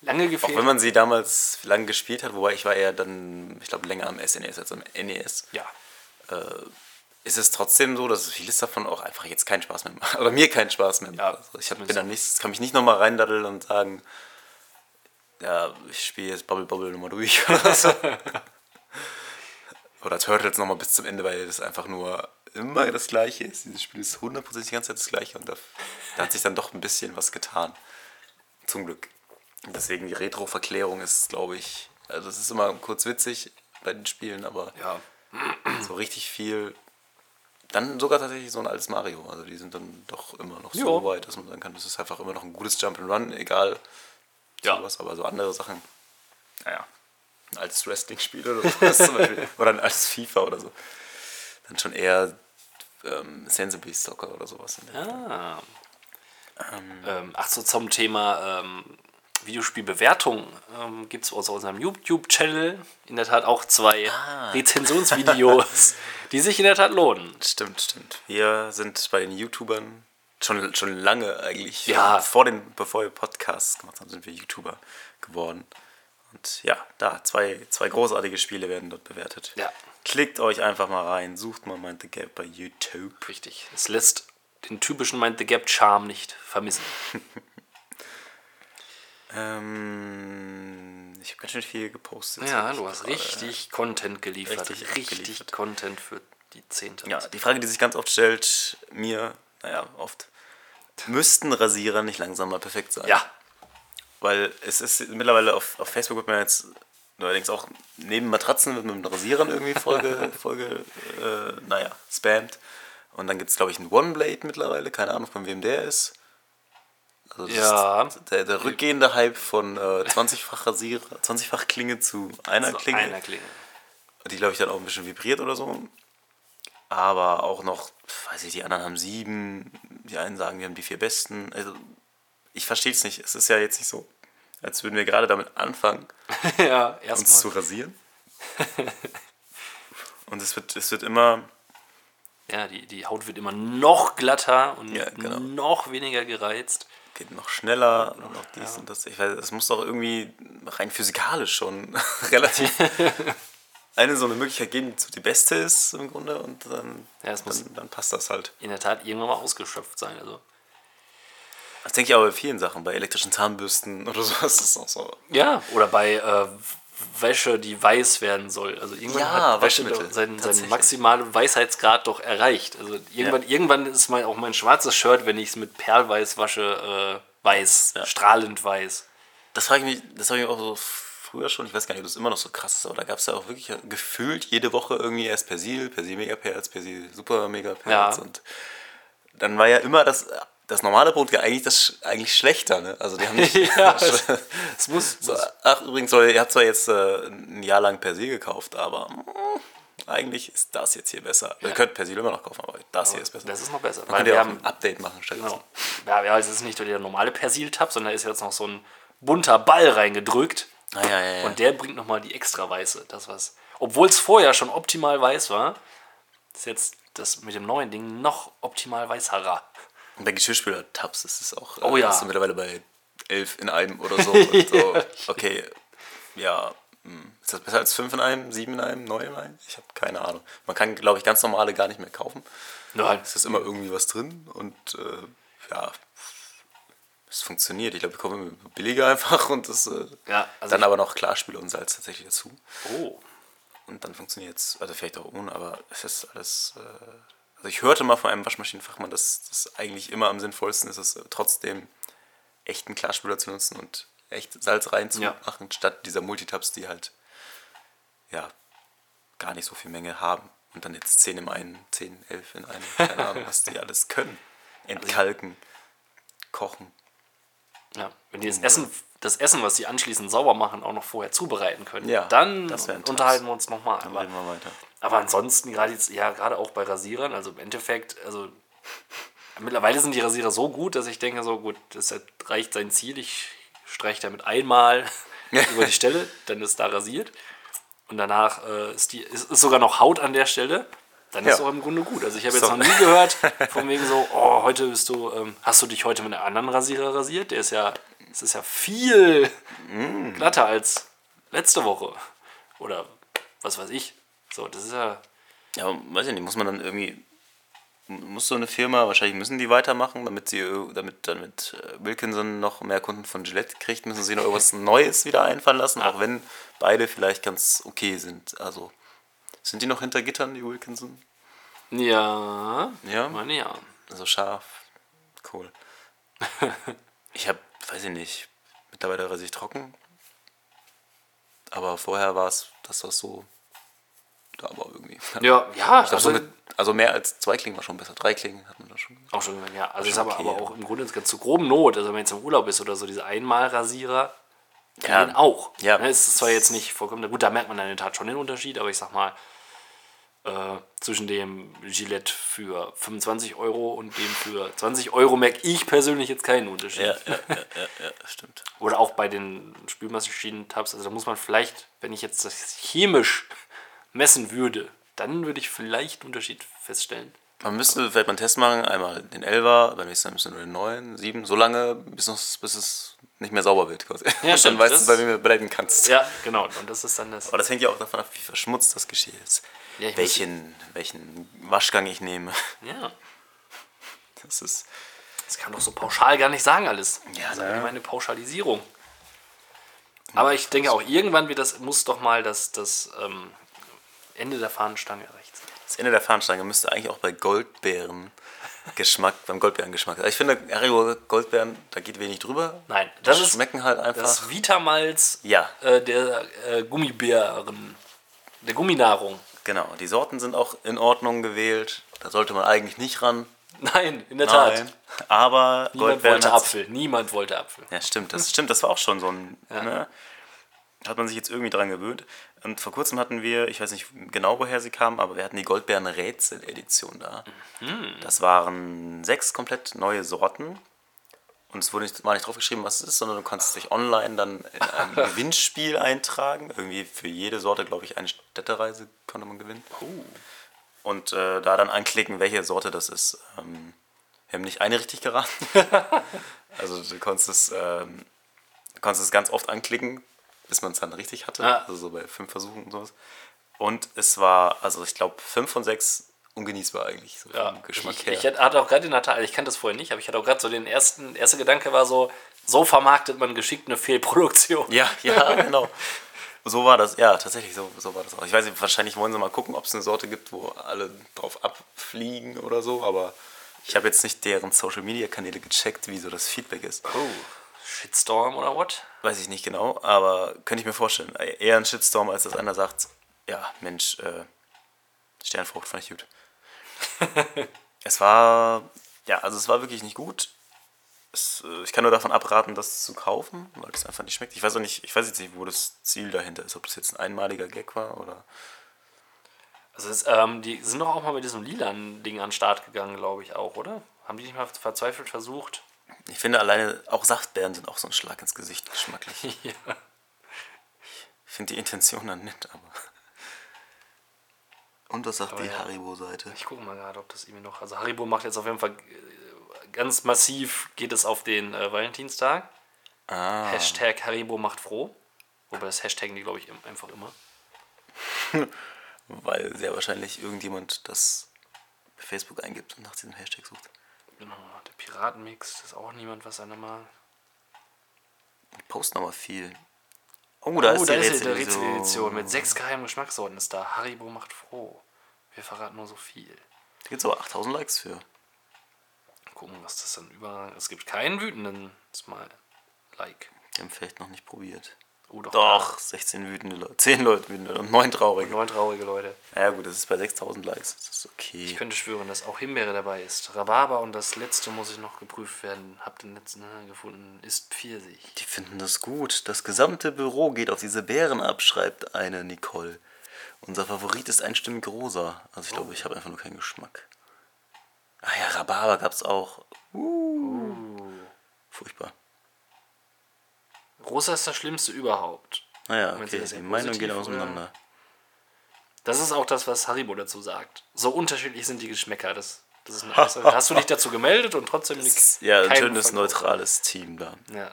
Speaker 4: Lange
Speaker 3: auch
Speaker 4: gefehlt.
Speaker 3: wenn man sie damals lange gespielt hat, wobei ich war eher dann, ich glaube, länger am SNES als am NES,
Speaker 4: ja.
Speaker 3: ist es trotzdem so, dass vieles davon auch einfach jetzt keinen Spaß mehr macht. Oder mir keinen Spaß mehr macht.
Speaker 4: Ja,
Speaker 3: also ich hab, bin dann nicht, kann mich nicht nochmal reindaddeln und sagen, ja, ich spiele jetzt Bubble Bubble nochmal durch oder so. oder Turtles nochmal bis zum Ende, weil das einfach nur immer das Gleiche ist. Dieses Spiel ist hundertprozentig die ganze Zeit das Gleiche und da, da hat sich dann doch ein bisschen was getan. Zum Glück. Und Deswegen die Retro-Verklärung ist, glaube ich, also es ist immer kurz witzig bei den Spielen, aber
Speaker 4: Ja.
Speaker 3: so richtig viel. Dann sogar tatsächlich so ein altes Mario. Also die sind dann doch immer noch so
Speaker 4: Ja.
Speaker 3: weit, dass man sagen kann, das ist einfach immer noch ein gutes Jump'n'Run, egal
Speaker 4: Ja.
Speaker 3: sowas, aber so andere Sachen. Naja, ein altes Wrestling-Spiel oder sowas zum Beispiel. Oder ein altes FIFA oder so. Dann schon eher ähm, Sensible Soccer oder sowas.
Speaker 4: Ah. Ähm, ach so, zum Thema ähm, Videospielbewertung ähm, gibt es aus unserem YouTube-Channel in der Tat auch zwei Rezensionsvideos, die sich in der Tat lohnen.
Speaker 3: Stimmt, stimmt. Wir sind bei den YouTubern schon, schon lange eigentlich.
Speaker 4: Ja.
Speaker 3: Vor den, bevor wir Podcasts gemacht haben, sind wir YouTuber geworden. Und ja, da, zwei, zwei großartige Spiele werden dort bewertet.
Speaker 4: Ja.
Speaker 3: Klickt euch einfach mal rein, sucht mal Mind the Gap bei YouTube.
Speaker 4: Richtig. Es lässt den typischen Mind the Gap Charme nicht vermissen.
Speaker 3: Ähm, ich habe ganz schön viel gepostet.
Speaker 4: Ja, du hast richtig Content geliefert.
Speaker 3: Richtig
Speaker 4: Richtig. Content für die Zehnte.
Speaker 3: Ja, die Frage, die sich ganz oft stellt, mir, naja, oft, müssten Rasierer nicht langsam mal perfekt sein?
Speaker 4: ja.
Speaker 3: Weil es ist mittlerweile auf, auf Facebook wird man jetzt neuerdings auch neben Matratzen wird mit Rasierern irgendwie Folge, Folge äh, naja, spammt. Und dann gibt es, glaube ich, einen One-Blade mittlerweile, keine Ahnung von wem der ist. Also das
Speaker 4: Ja.
Speaker 3: ist der, der rückgehende Hype von äh, 20-fach Rasierer, 20-fach Klinge zu einer
Speaker 4: So,
Speaker 3: Klinge,
Speaker 4: Einer Klinge.
Speaker 3: die, glaube ich, dann auch ein bisschen vibriert oder so. Aber auch noch, weiß ich, die anderen haben sieben, die einen sagen, wir haben die vier besten. Also, ich verstehe es nicht. Es ist ja jetzt nicht so, als würden wir gerade damit anfangen,
Speaker 4: ja,
Speaker 3: uns zu rasieren. Und es wird, es wird immer,
Speaker 4: Ja, die, die Haut wird immer noch glatter und
Speaker 3: Ja, genau.
Speaker 4: noch weniger gereizt.
Speaker 3: geht noch schneller und noch dies und das. Ich weiß, es muss doch irgendwie rein physikalisch schon relativ eine so eine Möglichkeit geben, die die beste ist im Grunde und dann,
Speaker 4: Ja, es muss-
Speaker 3: dann, dann passt das halt.
Speaker 4: In der Tat irgendwann mal ausgeschöpft sein. Also.
Speaker 3: Das denke ich aber bei vielen Sachen, bei elektrischen Zahnbürsten oder sowas ist es auch so.
Speaker 4: Ja, oder bei, äh, Wäsche, die weiß werden soll. Also irgendwann
Speaker 3: Ja,
Speaker 4: hat Wäsche doch seinen, seinen maximalen Weisheitsgrad doch erreicht. Also irgendwann, irgendwann ist mein, auch mein schwarzes Shirt, wenn ich es mit Perlweiß wasche, äh, weiß, strahlend weiß.
Speaker 3: Das frage ich mich, das habe ich auch so früher schon, ich weiß gar nicht, ob das immer noch so krass ist, aber da gab es ja auch wirklich gefühlt jede Woche irgendwie erst Persil, Persil Megaperls, Persil Super Megaperls
Speaker 4: Ja.
Speaker 3: und dann war ja immer das, das normale Produkt ja eigentlich das eigentlich schlechter, ne? Also die haben nicht.
Speaker 4: Ja, es, muss,
Speaker 3: so, ach, übrigens, ihr habt zwar jetzt äh, ein Jahr lang Persil gekauft, aber mm, eigentlich ist das jetzt hier besser. Ihr könnt Persil immer noch kaufen, aber das hier ist besser.
Speaker 4: das ist noch besser.
Speaker 3: Man
Speaker 4: Weil wir
Speaker 3: ja auch
Speaker 4: haben,
Speaker 3: ein Update machen stattdessen.
Speaker 4: genau, ja, ja, es ist nicht nur der normale Persil-Tab, sondern da ist jetzt noch so ein bunter Ball reingedrückt.
Speaker 3: Ah, ja, ja, ja.
Speaker 4: Und der bringt nochmal die extra Weiße. Das was. Obwohl es vorher schon optimal weiß war, ist jetzt das mit dem neuen Ding noch optimal weißerer.
Speaker 3: Und bei Geschirrspüler-Tabs ist es auch.
Speaker 4: Oh
Speaker 3: äh,
Speaker 4: ja.
Speaker 3: Bist du mittlerweile bei 11 in einem oder so. Und so. Okay, ja. hm. Ist das besser als 5 in einem, 7 in einem, 9 in einem? Ich habe keine Ahnung. Man kann, glaube ich, ganz normale gar nicht mehr kaufen.
Speaker 4: Nein.
Speaker 3: Es ist immer irgendwie was drin und äh, ja. Es funktioniert. Ich glaube, wir kommen billiger einfach und das. Äh,
Speaker 4: Ja, also
Speaker 3: dann aber noch Klarspüler und Salz tatsächlich dazu.
Speaker 4: Oh.
Speaker 3: Und dann funktioniert es. Also vielleicht auch ohne, aber es ist alles. Äh, also ich hörte mal von einem Waschmaschinenfachmann, dass das eigentlich immer am sinnvollsten ist, es äh, trotzdem echten Klarspüler zu nutzen und echt Salz reinzumachen, statt dieser Multitabs, die halt ja gar nicht so viel Menge haben. Und dann jetzt 10 im einen, 10, 11 in einem, keine Ahnung, was die alles können. Entkalken, kochen.
Speaker 4: Ja, wenn die das Essen, das Essen, was sie anschließend sauber machen, auch noch vorher zubereiten können,
Speaker 3: Ja,
Speaker 4: dann unterhalten wir uns nochmal.
Speaker 3: Dann
Speaker 4: Aber,
Speaker 3: reden wir weiter.
Speaker 4: aber ansonsten, gerade jetzt, ja, gerade auch bei Rasierern, also im Endeffekt, also mittlerweile sind die Rasierer so gut, dass ich denke, so gut, das reicht sein Ziel. Ich streiche damit einmal über die Stelle, dann ist da rasiert. Und danach äh, ist, die, ist, ist sogar noch Haut an der Stelle. Dann ist
Speaker 3: Ja.
Speaker 4: auch im Grunde gut. Also ich habe jetzt
Speaker 3: doch-
Speaker 4: noch nie gehört, von wegen so, oh, heute bist du, ähm, hast du dich heute mit einem anderen Rasierer rasiert? Der ist ja, es ist ja viel
Speaker 3: Mm.
Speaker 4: glatter als letzte Woche. Oder was weiß ich. So, das ist ja,
Speaker 3: Ja, weiß ich nicht, muss man dann irgendwie, muss so eine Firma, wahrscheinlich müssen die weitermachen, damit sie, damit, damit äh, Wilkinson noch mehr Kunden von Gillette kriegt, müssen sie noch irgendwas Neues wieder einfallen lassen, auch wenn beide vielleicht ganz okay sind. Also, sind die noch hinter Gittern, die Wilkinson?
Speaker 4: ja,
Speaker 3: Ja?
Speaker 4: meine ja.
Speaker 3: Also scharf, cool. ich habe, weiß ich nicht, mittlerweile rasiere ich trocken, aber vorher war es, das war so, da war irgendwie.
Speaker 4: Ja, ja,
Speaker 3: Ich glaub, so mit, also mehr als zwei Klingen war schon besser. Drei Klingen hat man da schon.
Speaker 4: Auch schon, ja. Also ist aber,
Speaker 3: okay,
Speaker 4: aber
Speaker 3: ja.
Speaker 4: auch im Grunde ganz zu groben Not. Also wenn man jetzt im Urlaub ist oder so, diese Einmalrasierer,
Speaker 3: Ja.
Speaker 4: gehen auch.
Speaker 3: Ja.
Speaker 4: Ne, Es ist zwar jetzt nicht vollkommen, gut, da merkt man in der Tat schon den Unterschied, aber ich sag mal, äh, zwischen dem Gillette für 25 Euro und dem für 20 Euro merke ich persönlich jetzt keinen Unterschied.
Speaker 3: Ja, ja, ja, ja, ja stimmt.
Speaker 4: Oder auch bei den Spülmaschinen-Tabs. Also da muss man vielleicht, wenn ich jetzt das chemisch messen würde, dann würde ich vielleicht einen Unterschied feststellen.
Speaker 3: Man müsste vielleicht mal einen Test machen. Einmal den 11er, beim nächsten Mal müssen wir den 9, 7. So lange, bis, es- bis es nicht mehr sauber wird. Quasi.
Speaker 4: Ja,
Speaker 3: dann
Speaker 4: stimmt,
Speaker 3: weißt
Speaker 4: das-
Speaker 3: du, bei wem du bleiben kannst.
Speaker 4: Ja, genau. Und das ist dann das.
Speaker 3: Aber das hängt ja auch davon ab, wie verschmutzt das Geschirr ist.
Speaker 4: Ja,
Speaker 3: welchen, welchen Waschgang ich nehme.
Speaker 4: Ja.
Speaker 3: Das ist.
Speaker 4: Das kann doch so pauschal gar nicht sagen alles.
Speaker 3: Ja,
Speaker 4: das ist
Speaker 3: ne?
Speaker 4: meine Pauschalisierung. Aber ich denke auch, irgendwann wird das, muss doch mal das, das ähm, Ende der Fahnenstange erreicht sein.
Speaker 3: Das Ende der Fahnenstange müsste eigentlich auch bei Goldbeeren Geschmack, beim Goldbeeren-Geschmack. Also ich finde, Haribo Goldbeeren, da geht wenig drüber.
Speaker 4: Nein, das
Speaker 3: Die
Speaker 4: ist
Speaker 3: schmecken halt einfach.
Speaker 4: das Vitamalz
Speaker 3: Ja.
Speaker 4: äh, der äh, Gummibären, der Gumminahrung.
Speaker 3: Genau, die Sorten sind auch in Ordnung gewählt. Da sollte man eigentlich nicht ran.
Speaker 4: Nein, in der Tat.
Speaker 3: Aber
Speaker 4: Niemand
Speaker 3: Goldbeeren
Speaker 4: wollte Apfel. Niemand wollte Apfel.
Speaker 3: Ja, stimmt. Das stimmt. Das war auch schon so ein. Ne? Hat man sich jetzt irgendwie dran gewöhnt. Und vor kurzem hatten wir, ich weiß nicht genau, woher sie kamen, aber wir hatten die Goldbeeren Rätsel-Edition da. Das waren sechs komplett neue Sorten. Und es wurde nicht, war nicht drauf geschrieben, was es ist, sondern du kannst dich online dann in ein Gewinnspiel eintragen. Irgendwie für jede Sorte, glaube ich, eine Städtereise konnte man gewinnen. Und äh, da dann anklicken, welche Sorte das ist. Ähm, wir haben nicht eine richtig geraten. also du konntest es, ähm, du konntest es ganz oft anklicken, bis man es dann richtig hatte.
Speaker 4: Ah.
Speaker 3: Also so bei fünf Versuchen und sowas. Und es war, also ich glaube, fünf von sechs ungenießbar eigentlich, so
Speaker 4: Ja,
Speaker 3: vom Geschmack
Speaker 4: ich,
Speaker 3: her.
Speaker 4: ich hatte auch gerade der Tat, ich kannte das vorher nicht, aber ich hatte auch gerade so den ersten, erste Gedanke war so, so vermarktet man geschickt eine Fehlproduktion.
Speaker 3: ja, ja, genau. So war das, ja, tatsächlich, so, so war das auch. Ich weiß nicht, wahrscheinlich wollen sie mal gucken, ob es eine Sorte gibt, wo alle drauf abfliegen oder so, aber ich habe jetzt nicht deren Social Media Kanäle gecheckt, wie so das Feedback ist.
Speaker 4: Oh, Shitstorm oder what?
Speaker 3: Weiß ich nicht genau, aber könnte ich mir vorstellen. Eher ein Shitstorm, als dass einer sagt, ja, Mensch, äh, Sternfrucht fand ich gut. es war, ja, also es war wirklich nicht gut. Es, äh, ich kann nur davon abraten, das zu kaufen, weil es einfach nicht schmeckt. Ich weiß auch nicht, ich weiß jetzt nicht, wo das Ziel dahinter ist, ob das jetzt ein einmaliger Gag war oder.
Speaker 4: Also es, ähm, die sind doch auch mal mit diesem lilanen Ding an den Start gegangen, glaube ich auch, oder? Haben die nicht mal verzweifelt versucht?
Speaker 3: Ich finde alleine, auch Saftbeeren sind auch so ein Schlag ins Gesicht geschmacklich.
Speaker 4: ja.
Speaker 3: Ich finde die Intention dann nett, aber. Und was sagt
Speaker 4: Aber
Speaker 3: die
Speaker 4: ja.
Speaker 3: Haribo-Seite?
Speaker 4: Ich gucke mal gerade, ob das irgendwie noch. Also Haribo macht jetzt auf jeden Fall äh, ganz massiv geht es auf den äh, Valentinstag.
Speaker 3: Ah,
Speaker 4: Hashtag Haribo macht froh. Wobei das Hashtaggen die, glaube ich, einfach immer.
Speaker 3: weil sehr wahrscheinlich irgendjemand das bei Facebook eingibt und nach diesem Hashtag sucht.
Speaker 4: Genau, der Piratenmix, das ist auch niemand, was einer mag.
Speaker 3: Die posten aber viel. Oh, da ist die
Speaker 4: die
Speaker 3: Rätsel
Speaker 4: Rätseledition mit sechs geheimen Geschmackssorten ist da. Haribo macht froh. Wir verraten nur so viel.
Speaker 3: Da gibt es aber 8000 Likes für.
Speaker 4: Gucken, was das dann über. Es gibt keinen wütenden Smile. Like.
Speaker 3: Die haben vielleicht noch nicht probiert.
Speaker 4: Oh, doch.
Speaker 3: Doch, 16 wütende Leute, 10 Leute wütende und 9 traurige.
Speaker 4: Neun traurige Leute.
Speaker 3: Ja gut, das ist bei 6000 Likes. Das ist okay.
Speaker 4: Ich könnte schwören, dass auch Himbeere dabei ist. Rhabarber und das letzte muss ich noch geprüft werden. Hab den letzten äh, gefunden. Ist Pfirsich.
Speaker 3: Die finden das gut. Das gesamte Büro geht auf diese Beeren ab, schreibt eine Nicole. Unser Favorit ist einstimmig rosa. Also ich glaube, ich habe einfach nur keinen Geschmack. Ah ja, Rhabarber gab es auch. Uh. Furchtbar.
Speaker 4: Rosa ist das Schlimmste überhaupt.
Speaker 3: Naja,
Speaker 4: Sie
Speaker 3: okay,
Speaker 4: das
Speaker 3: die Meinungen gehen auseinander.
Speaker 4: Das ist auch das, was Haribo dazu sagt. So unterschiedlich sind die Geschmäcker. Das, das ist eine. Hast du dich dazu gemeldet und trotzdem nichts?
Speaker 3: Ja, ein schönes neutrales Team da.
Speaker 4: Ja.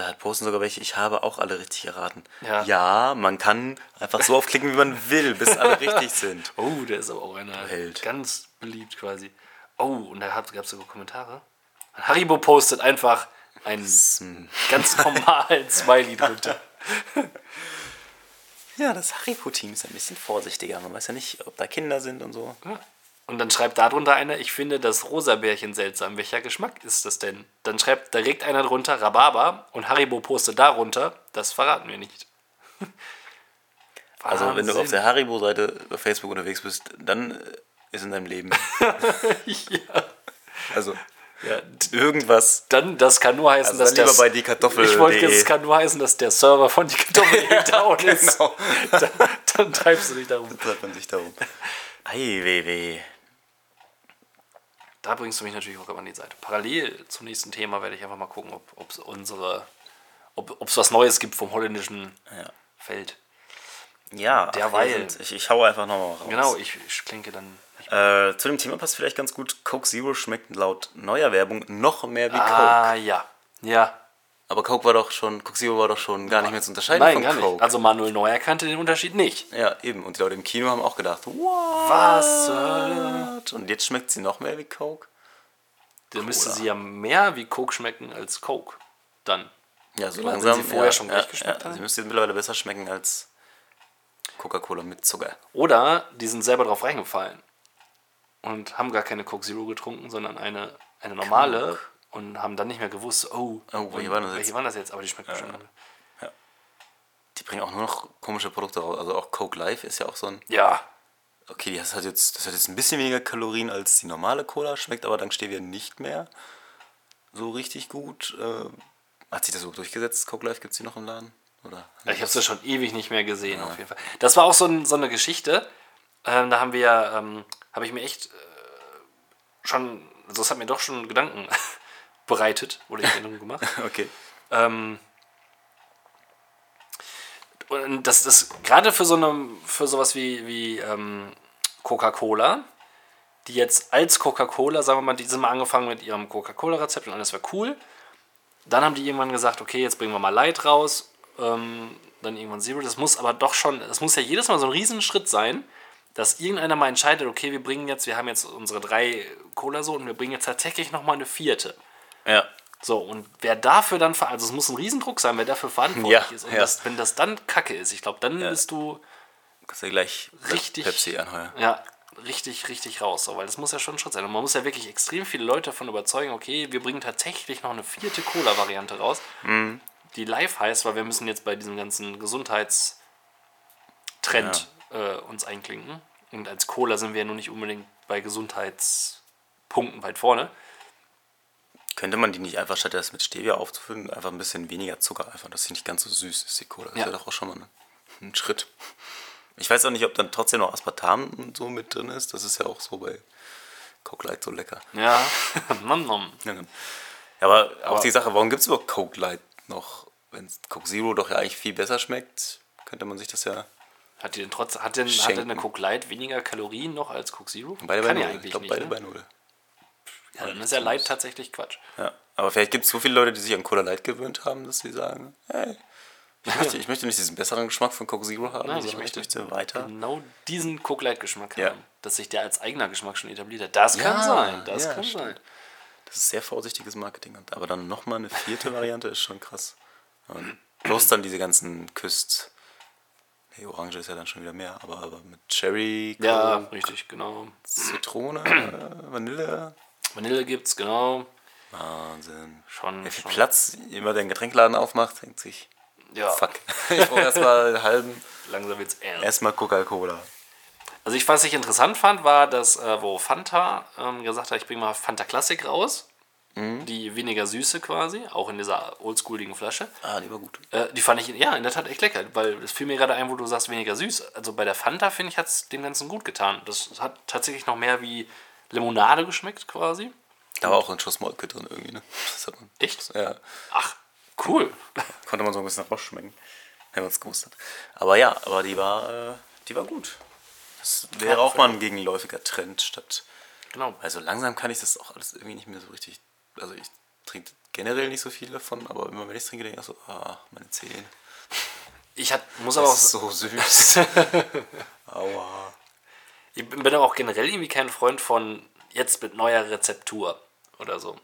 Speaker 3: Da posten sogar welche, ich habe auch alle richtig erraten.
Speaker 4: Ja.
Speaker 3: man kann einfach so aufklicken, wie man will, bis alle richtig sind.
Speaker 4: Oh, der ist aber auch einer
Speaker 3: Held.
Speaker 4: ganz beliebt quasi. Oh, und da gab es sogar Kommentare. Haribo postet einfach einen ganz normalen Smiley drunter.
Speaker 3: Ja, das Haribo-Team ist ein bisschen vorsichtiger. Man weiß ja nicht, ob da Kinder sind und so.
Speaker 4: Und dann schreibt darunter einer, ich finde das Rosabärchen seltsam. Welcher Geschmack ist das denn? Dann schreibt direkt einer drunter Rhabarber und Haribo postet darunter, das verraten wir nicht.
Speaker 3: Also, wenn du auf der Haribo-Seite bei Facebook unterwegs bist, dann äh, ist in deinem Leben.
Speaker 4: ja.
Speaker 3: Also,
Speaker 4: ja,
Speaker 3: irgendwas.
Speaker 4: dann, das kann nur heißen,
Speaker 3: Also
Speaker 4: dass
Speaker 3: dann lieber bei diekartoffel.de.
Speaker 4: Ich wollte jetzt, es kann nur heißen, dass der Server von die Kartoffel down ist.
Speaker 3: genau.
Speaker 4: Dann, dann treibst du dich darum.
Speaker 3: Treibt man sich darum. Ei, weh, weh.
Speaker 4: Da bringst du mich natürlich auch immer an die Seite. Parallel zum nächsten Thema werde ich einfach mal gucken, ob es unsere, ob es was Neues gibt vom holländischen
Speaker 3: Ja.
Speaker 4: Feld.
Speaker 3: Ja, ach,
Speaker 4: Derweil.
Speaker 3: sind- ich, ich haue einfach nochmal raus.
Speaker 4: Genau, ich, ich klinke dann
Speaker 3: Äh, zu dem Thema passt vielleicht ganz gut, Coke Zero schmeckt laut neuer Werbung noch mehr wie Coke.
Speaker 4: Ah, ja. Ja.
Speaker 3: Aber Coke war doch schon, Coke Zero war doch schon gar nicht mehr zu unterscheiden
Speaker 4: Nein,
Speaker 3: von
Speaker 4: gar
Speaker 3: Coke.
Speaker 4: nicht. Also Manuel Neuer kannte den Unterschied nicht.
Speaker 3: ja, eben. Und die Leute im Kino haben auch gedacht, what?
Speaker 4: Was zur?
Speaker 3: Und jetzt schmeckt sie noch mehr wie Coke?
Speaker 4: Dann müsste sie ja mehr wie Coke schmecken als Coke. Dann.
Speaker 3: Ja, so
Speaker 4: Wenn
Speaker 3: langsam.
Speaker 4: sie vorher
Speaker 3: ja,
Speaker 4: schon
Speaker 3: ja,
Speaker 4: gleich geschmeckt
Speaker 3: ja. Sie müsste mittlerweile besser schmecken als Coca-Cola mit Zucker.
Speaker 4: Oder die sind selber drauf reingefallen und haben gar keine Coke Zero getrunken, sondern eine, eine normale und haben dann nicht mehr gewusst, oh,
Speaker 3: Oh, welche waren das
Speaker 4: welche
Speaker 3: jetzt?
Speaker 4: waren das jetzt? Aber die schmeckt bestimmt.
Speaker 3: Die bringen auch nur noch komische Produkte raus. Also auch Coke Life ist ja auch so ein.
Speaker 4: Ja,
Speaker 3: Okay, das hat jetzt, das hat jetzt ein bisschen weniger Kalorien als die normale Cola, schmeckt aber dank Stevia nicht mehr so richtig gut. Äh, hat sich das überhaupt durchgesetzt? Coke Life gibt es die noch im Laden? Oder?
Speaker 4: ich habe es schon ewig nicht mehr gesehen, auf jeden Fall. Das war auch so, ein, so eine Geschichte. Ähm, da haben wir, ähm, habe ich mir echt äh, schon, also es hat mir doch schon Gedanken bereitet oder Gedanken gemacht.
Speaker 3: Okay.
Speaker 4: Ähm, und das, das gerade für so eine, für sowas wie, wie ähm, Coca-Cola, die jetzt als Coca-Cola, sagen wir mal, die sind mal angefangen mit ihrem Coca-Cola-Rezept und alles wäre cool. Dann haben die irgendwann gesagt, okay, jetzt bringen wir mal Light raus, ähm, dann irgendwann Zero. Das muss aber doch schon, das muss ja jedes Mal so ein Riesenschritt sein, dass irgendeiner mal entscheidet, okay, wir bringen jetzt, wir haben jetzt unsere drei Cola so und wir bringen jetzt tatsächlich nochmal eine vierte.
Speaker 3: Ja.
Speaker 4: So, und wer dafür dann, also es muss ein Riesendruck sein, wer dafür verantwortlich
Speaker 3: Ja,
Speaker 4: ist. Und
Speaker 3: ja.
Speaker 4: das, wenn das dann kacke ist, ich glaube, dann bist du
Speaker 3: Kannst du gleich
Speaker 4: Richtig.
Speaker 3: Pepsi anheuern.
Speaker 4: ja richtig, richtig raus. So, weil das muss ja schon ein Schritt sein. Und man muss ja wirklich extrem viele Leute davon überzeugen, okay, wir bringen tatsächlich noch eine vierte Cola-Variante raus,
Speaker 3: Mhm.
Speaker 4: die live heißt, weil wir müssen jetzt bei diesem ganzen Gesundheitstrend äh, uns einklinken. Und als Cola sind wir ja nur nicht unbedingt bei Gesundheitspunkten weit vorne.
Speaker 3: Könnte man die nicht einfach statt das mit Stevia aufzufüllen, einfach ein bisschen weniger Zucker, einfach, dass sie nicht ganz so süß ist, die Cola. Das
Speaker 4: Ja.
Speaker 3: wäre doch auch schon mal ein, ein Schritt. Ich weiß auch nicht, ob dann trotzdem noch Aspartam und so mit drin ist. Das ist ja auch so bei Coke Light so lecker.
Speaker 4: Ja, nom nom.
Speaker 3: Ja, ja, aber auch die Sache, warum gibt es überhaupt Coke Light noch? Wenn Coke Zero doch ja eigentlich viel besser schmeckt, könnte man sich das ja.
Speaker 4: Hat die denn trotz, hat denn, hat denn eine Coke Light weniger Kalorien noch als Coke Zero?
Speaker 3: Beide bei
Speaker 4: Kann ja
Speaker 3: Null. Ich glaube, beide
Speaker 4: ne?
Speaker 3: bei Null.
Speaker 4: Ja, dann ist ja Light tatsächlich Quatsch.
Speaker 3: Ja, aber vielleicht gibt es so viele Leute, die sich an Cola Light gewöhnt haben, dass sie sagen, hey, ich möchte, ich möchte nicht diesen besseren Geschmack von Coke Zero haben,
Speaker 4: Nein, ich
Speaker 3: sondern ich
Speaker 4: möchte
Speaker 3: möchte weiter.
Speaker 4: Genau diesen Coke Light Geschmack
Speaker 3: Ja.
Speaker 4: haben, dass sich der als eigener Geschmack schon etabliert hat. Das kann
Speaker 3: Ja,
Speaker 4: sein, das
Speaker 3: ja,
Speaker 4: kann
Speaker 3: stimmt.
Speaker 4: sein.
Speaker 3: Das ist sehr vorsichtiges Marketing. Aber dann nochmal eine vierte Variante ist schon krass. Und bloß dann diese ganzen Küst. Nee, Orange ist ja dann schon wieder mehr, aber, aber mit Cherry,
Speaker 4: Ja,
Speaker 3: Coke,
Speaker 4: richtig, genau.
Speaker 3: Zitrone, äh, Vanille.
Speaker 4: Vanille gibt's, genau.
Speaker 3: Wahnsinn.
Speaker 4: Schon,
Speaker 3: Wie viel
Speaker 4: schon.
Speaker 3: Platz jemand, der einen Getränkeladen aufmacht, denkt sich,
Speaker 4: Ja,
Speaker 3: fuck. Ich brauche erstmal einen halben,
Speaker 4: langsam wird's ernst.
Speaker 3: erstmal Coca-Cola.
Speaker 4: Also ich, was ich interessant fand, war, dass äh, wo Fanta ähm, gesagt hat, ich bringe mal Fanta Classic raus.
Speaker 3: Mhm.
Speaker 4: Die weniger süße quasi, auch in dieser oldschooligen Flasche.
Speaker 3: Ah, die war gut.
Speaker 4: Äh, die fand ich, ja, in der Tat echt lecker, weil es fiel mir gerade ein, wo du sagst, weniger süß. Also bei der Fanta, finde ich, hat es dem Ganzen gut getan. Das hat tatsächlich noch mehr wie Limonade geschmeckt quasi.
Speaker 3: Da war auch ein Schuss Molke drin irgendwie, ne? Das hat man,
Speaker 4: Echt?
Speaker 3: ja,
Speaker 4: Ach, cool.
Speaker 3: konnte man so ein bisschen rausschmecken, wenn man es gewusst hat. Aber ja, aber die war, äh, die war gut. Das wäre auch mal ein gegenläufiger Trend statt.
Speaker 4: Genau.
Speaker 3: Also langsam kann ich das auch alles irgendwie nicht mehr so richtig. Also ich trinke generell nicht so viel davon, aber immer wenn ich trinke, denke ich auch so, ah, meine Zähne.
Speaker 4: Ich hat, muss aber auch
Speaker 3: Das ist so süß. Aua.
Speaker 4: Ich bin aber auch generell irgendwie kein Freund von jetzt mit neuer Rezeptur oder so.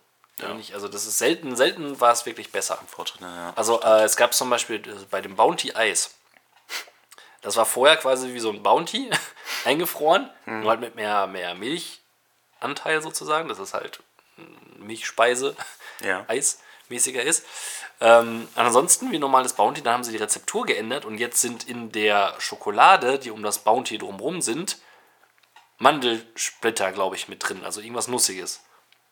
Speaker 4: Ich, also das ist selten, selten war es wirklich besser.
Speaker 3: Fortschritt, ja.
Speaker 4: Also äh, es gab zum Beispiel äh, bei dem Bounty Eis. Das war vorher quasi wie so ein Bounty eingefroren, nur halt mit mehr, mehr Milchanteil sozusagen. Das ist halt Milchspeise,
Speaker 3: Ja.
Speaker 4: Eismäßiger ist. Ähm, ansonsten, wie normales Bounty, da haben sie die Rezeptur geändert und jetzt sind in der Schokolade, die um das Bounty drumherum sind, Mandelsplitter, glaube ich, mit drin. Also irgendwas Nussiges.